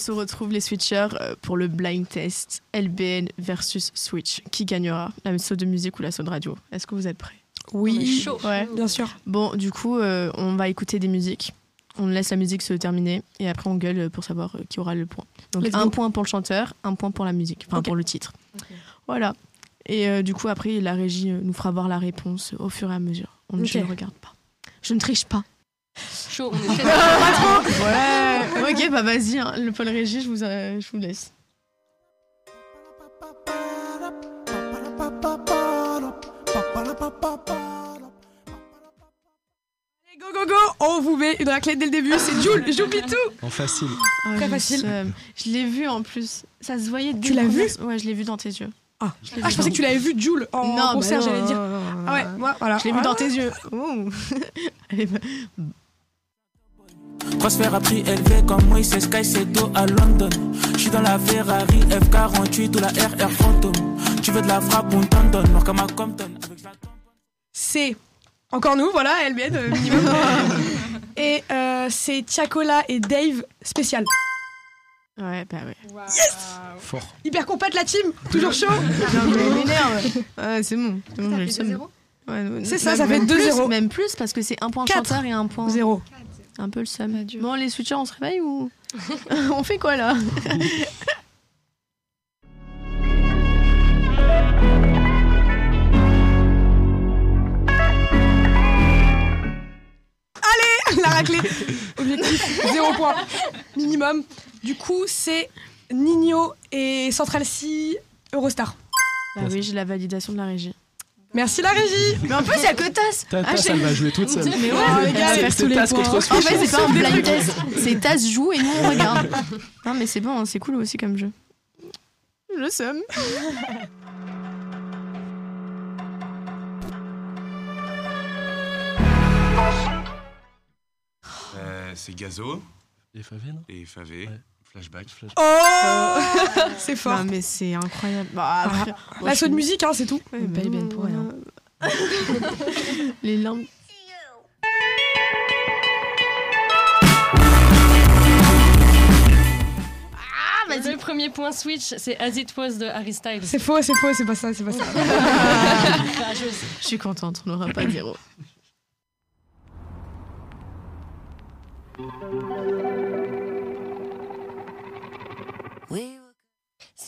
se retrouve les switchers euh, pour le blind test LBN versus Switch. Qui gagnera? La saut de musique ou la saut de radio? Est-ce que vous êtes prêts? Oui, chaud. Ouais, bien sûr. Bon, du coup, euh, on va écouter des musiques. On laisse la musique se terminer et après on gueule pour savoir euh, qui aura le point. Donc Let's un go. point pour le chanteur, un point pour la musique, enfin pour le titre. Voilà. Et euh, du coup, après, la régie nous fera voir la réponse au fur et à mesure. On, Je Ok. ne regarde pas. Je ne triche pas. Chaud, on est très Pas trop Ouais. ok, bah vas-y, hein, le pôle régie, je vous, euh, je vous laisse. Allez, go, go, go On vous met une raclette dès le début, c'est Jules, j'oublie tout En facile. Ah, Très le facile. Je l'ai vu en plus. Ça se voyait dès Tu le l'as premier- vu Ouais, je l'ai vu dans tes yeux. Ah, l'ai Ah, vu je pensais dans- que tu l'avais vu Jules en Non, bah concert, non, j'allais dire. non, non, non, Ah ouais, moi, voilà. Je l'ai vu dans tes yeux. Ouh. Allez, bah, A prix élevé comme moi, c'est Sky, c'est à London. Je suis dans la Ferrari F48 ou la RR Phantom. Tu veux de la frappe, on t'en donne. Noir comme un Compton. Avec la C'est encore nous, voilà, LBN euh, minimum. et euh, c'est Tiakola et Dave spécial. Ouais, bah ouais. Fort. Hyper compète la team, toujours chaud. Non, mais. Ouais, c'est bon. C'est bon, j'ai le seum. Ouais, C'est ça, ça fait même 2-0. plus, Même plus parce que c'est un point chanteur et un point. Un peu le seum. Bon, les switchers, on se réveille ou on fait quoi là Allez, la raclée. Objectif, zéro point. Minimum. Du coup, c'est Nino et Central C Eurostar. Bah oui, j'ai la validation de la régie. Merci la régie. Mais en plus, il y a que Tass. Ta Ah, Tass, j'ai- elle va jouer toute seule. Mais ouais, Oh, les gars, c'est- faire c'est tous les Tass points. contre En fait, c'est pas un blind test. C'est Tass joue et nous on regarde. Non, mais c'est bon, c'est cool aussi comme jeu. Le seum. Euh, c'est Gazo Et Favé, non? Et Favé. Flashback. Oh, c'est fort. Non, mais c'est incroyable. Bah, après, moi, La je saut de musique, hein, c'est tout. Ouais, pour rien. Les larmes. Ah, vas-y. Le premier point Switch, c'est As It Was de Harry Styles. C'est faux, c'est faux, c'est pas ça, c'est pas ça. Je suis contente, on n'aura pas de zéro.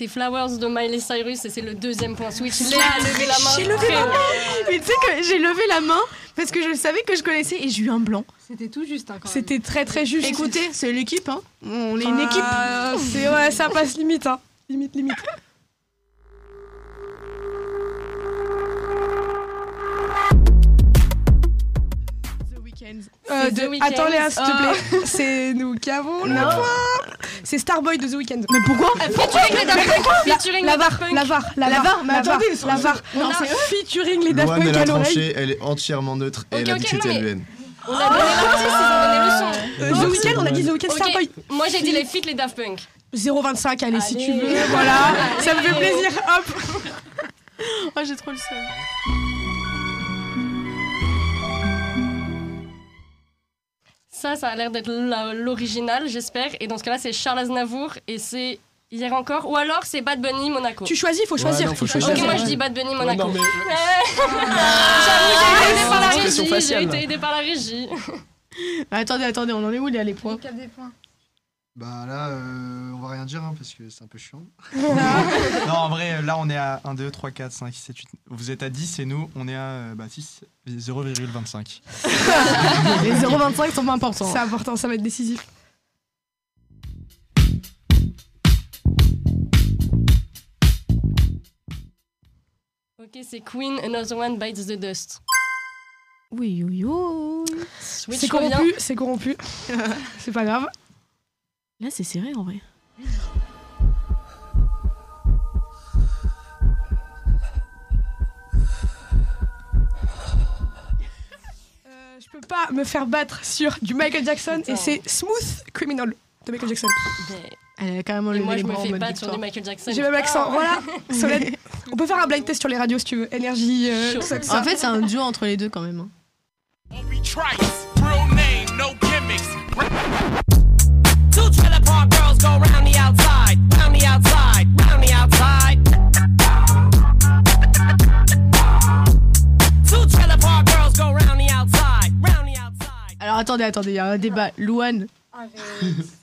C'est Flowers de Miley Cyrus et c'est le deuxième point Switch. Léa a levé la main. J'ai levé la main Mais tu sais que j'ai levé la main parce que je savais que je connaissais et j'ai eu un blanc. C'était tout juste. hein. C'était très très juste. Écoutez, c'est l'équipe, hein. On est une équipe. Ah, c'est ouais, ça passe limite, hein. Limite, limite. The Weeknd. Euh, de- Weeknd. Attends Léa, s'il te Oh. plaît. C'est nous qui avons le point. C'est Starboy de The Weeknd. Mais pourquoi Featuring les Daft Punk. Featuring les Daft Punk. la VAR, la La VAR, mais attendez, la VAR. On a- Featuring les Daft Punk elle à l'oreille. elle est entièrement neutre et elle a dit que non, c'était LBN. On a donné l'artiste, ils ont donné le son. Euh, The Weeknd, on a dit The Weeknd, Starboy. Moi j'ai dit les feats les Daft Punk. 0,25, allez, si tu veux. Voilà, ça me fait plaisir. Hop. Oh, j'ai trop le seum. Ça, ça a l'air d'être l'original, j'espère. Et dans ce cas-là, c'est Charles Aznavour et c'est hier encore. Ou alors c'est Bad Bunny Monaco. Tu choisis, faut choisir. non, faut Ok, choisir. moi je dis Bad Bunny Monaco. mais- J'avoue, j'ai été aidée par la régie. J'ai été aidée par la régie. Attendez, attendez, on en est où, les les points des points. Bah là, euh, on va rien dire hein, parce que c'est un peu chiant. non, en vrai, là, on est à 1, 2, 3, 4, 5, 6, 7, 8. Vous êtes à 10 et nous, on est à euh, bah, 6, 0,25. Les 0,25 sont pas importants. C'est important, ça va être décisif. Ok, c'est Queen, Another One Bites the Dust. Oui, oui, oui. C'est corrompu, c'est corrompu. c'est pas grave. Là, c'est serré en vrai. Euh, je peux pas me faire battre sur du Michael Jackson et c'est Smooth Criminal de Michael Jackson. Elle a carrément Et levé moi, je me fais battre sur du Michael Jackson. J'ai même accent. Voilà, Solène. On peut faire un blind test sur les radios si tu veux. Énergie, euh, tout ça, tout ça. En fait, c'est un duo entre les deux quand même. hein. Two trailer park girls go round the outside, round the outside, round the outside. Two trailer park girls go round the outside, round the outside. Alors attendez, attendez, il y a un débat. Louane,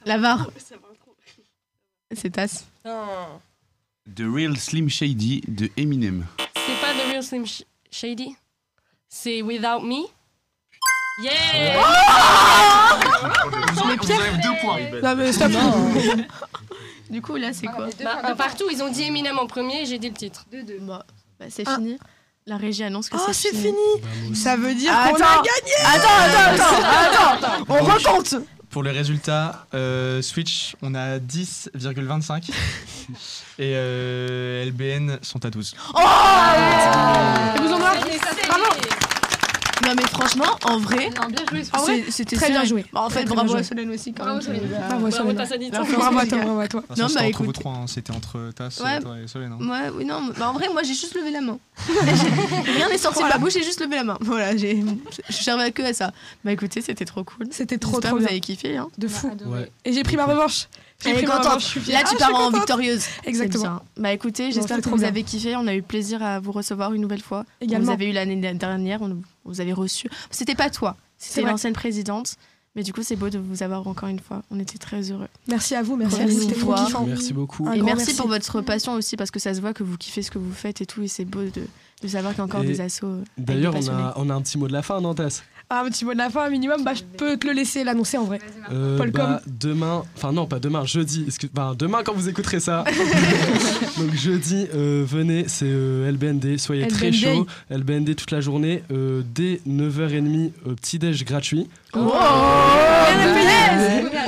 Lavar. C'est tasse. The Real Slim Shady de Eminem. C'est pas The Real Slim Sh- Shady? C'est Without Me? Yeah deux points. Non, mais stop. Du coup, là, c'est quoi Bah, partout, ils ont dit Eminem en premier et j'ai dit le titre. Bah, bah, c'est Ah. fini. La régie annonce que Oh, c'est c'est fini. fini. Ça veut dire Attends. qu'on a gagné. Attends, attends, attends, attends. On recompte. Pour les résultats, euh, Switch, on a 10,25. et euh, LBN sont à 12. Oh Et vous en avez Bravo. Non, mais franchement, en vrai, Non, bien joué. En vrai, c'est- c'était très bien serré. joué. Bah, en fait, Très, très bravo bien à joué. Solène aussi quand Bravo, même. Solène. Bah, Bravo, Bravo, Solène. Tassanita. L'influence Bravo à toi, bravo à Non, c'était bah, entre vous écoute. trois, hein. c'était entre Tass, Ouais. toi et Solène. hein. Ouais, oui, non, bah, en vrai, moi j'ai juste levé la main. Rien n'est sorti de ma bouche, j'ai juste levé la main. Voilà, j'ai, je servais que à ça. Bah écoutez, c'était trop cool. C'était trop, J'espère trop que vous avez kiffé. Hein. De fou. Ouais. Et j'ai pris ma revanche. Elle est contente. Là, tu Ah, pars en victorieuse. Exactement. Bah écoutez, j'espère que vous bien. avez kiffé. On a eu plaisir à vous recevoir une nouvelle fois. Également. Vous avez eu l'année dernière, on vous avez reçu. C'était pas toi, c'était l'ancienne présidente. Mais du coup, c'est beau de vous avoir encore une fois. On était très heureux. Merci à vous, merci, Merci à vous. C'était. Merci beaucoup. Un et merci, merci. pour votre passion aussi, parce que ça se voit que vous kiffez ce que vous faites et tout. Et c'est beau de, de savoir qu'il y a encore Et des assos. euh, D'ailleurs, on a, on a un petit mot de la fin, Nantas. Ah, un petit mot de la fin, un minimum, bah, je peux te le laisser l'annoncer en vrai. Euh, Paul bah, demain, enfin non, pas demain, jeudi. excuse- Enfin, demain quand vous écouterez ça. Donc jeudi, euh, venez, c'est euh, LBND. Soyez très chaud. LBND toute la journée. euh, dès 9h30, euh, petit déj gratuit. Oh,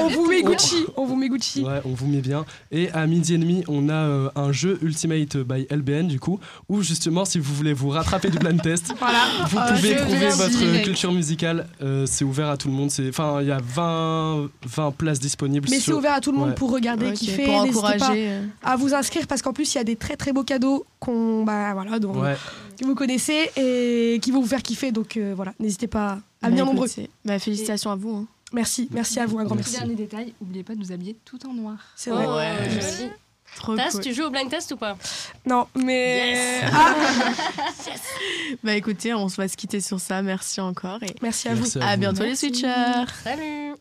On vous met Gucci, on vous met Gucci. Ouais, on vous met bien. Et à midi et demi, on a euh, un jeu Ultimate by LBN du coup, où justement, si vous voulez vous rattraper du blind test, Voilà. vous Un pouvez bien votre direct. culture musicale. Euh, c'est ouvert à tout le monde. C'est, enfin, il y a 20, 20 places disponibles. Mais c'est ouvert à tout le monde Ouais. pour regarder, Ok, kiffer, pour encourager, pas euh. à vous inscrire parce qu'en plus il y a des très très beaux cadeaux qu'on bah voilà Ouais. Que vous connaissez et qui vont vous faire kiffer donc euh, voilà n'hésitez pas à Bah, venir nombreux. écoutez, Bah, félicitations à vous. hein. Merci, merci à vous un grand merci. Dernier détail, n'oubliez pas de vous habiller tout en noir. C'est Oh, vrai. ouais, merci. Trop Tass, cool. tu joues au blind test ou pas? Non, mais Yes. Ah Bah écoutez, on se va se quitter sur ça. Merci encore et merci à Merci vous. à à vous. bientôt les switchers. Salut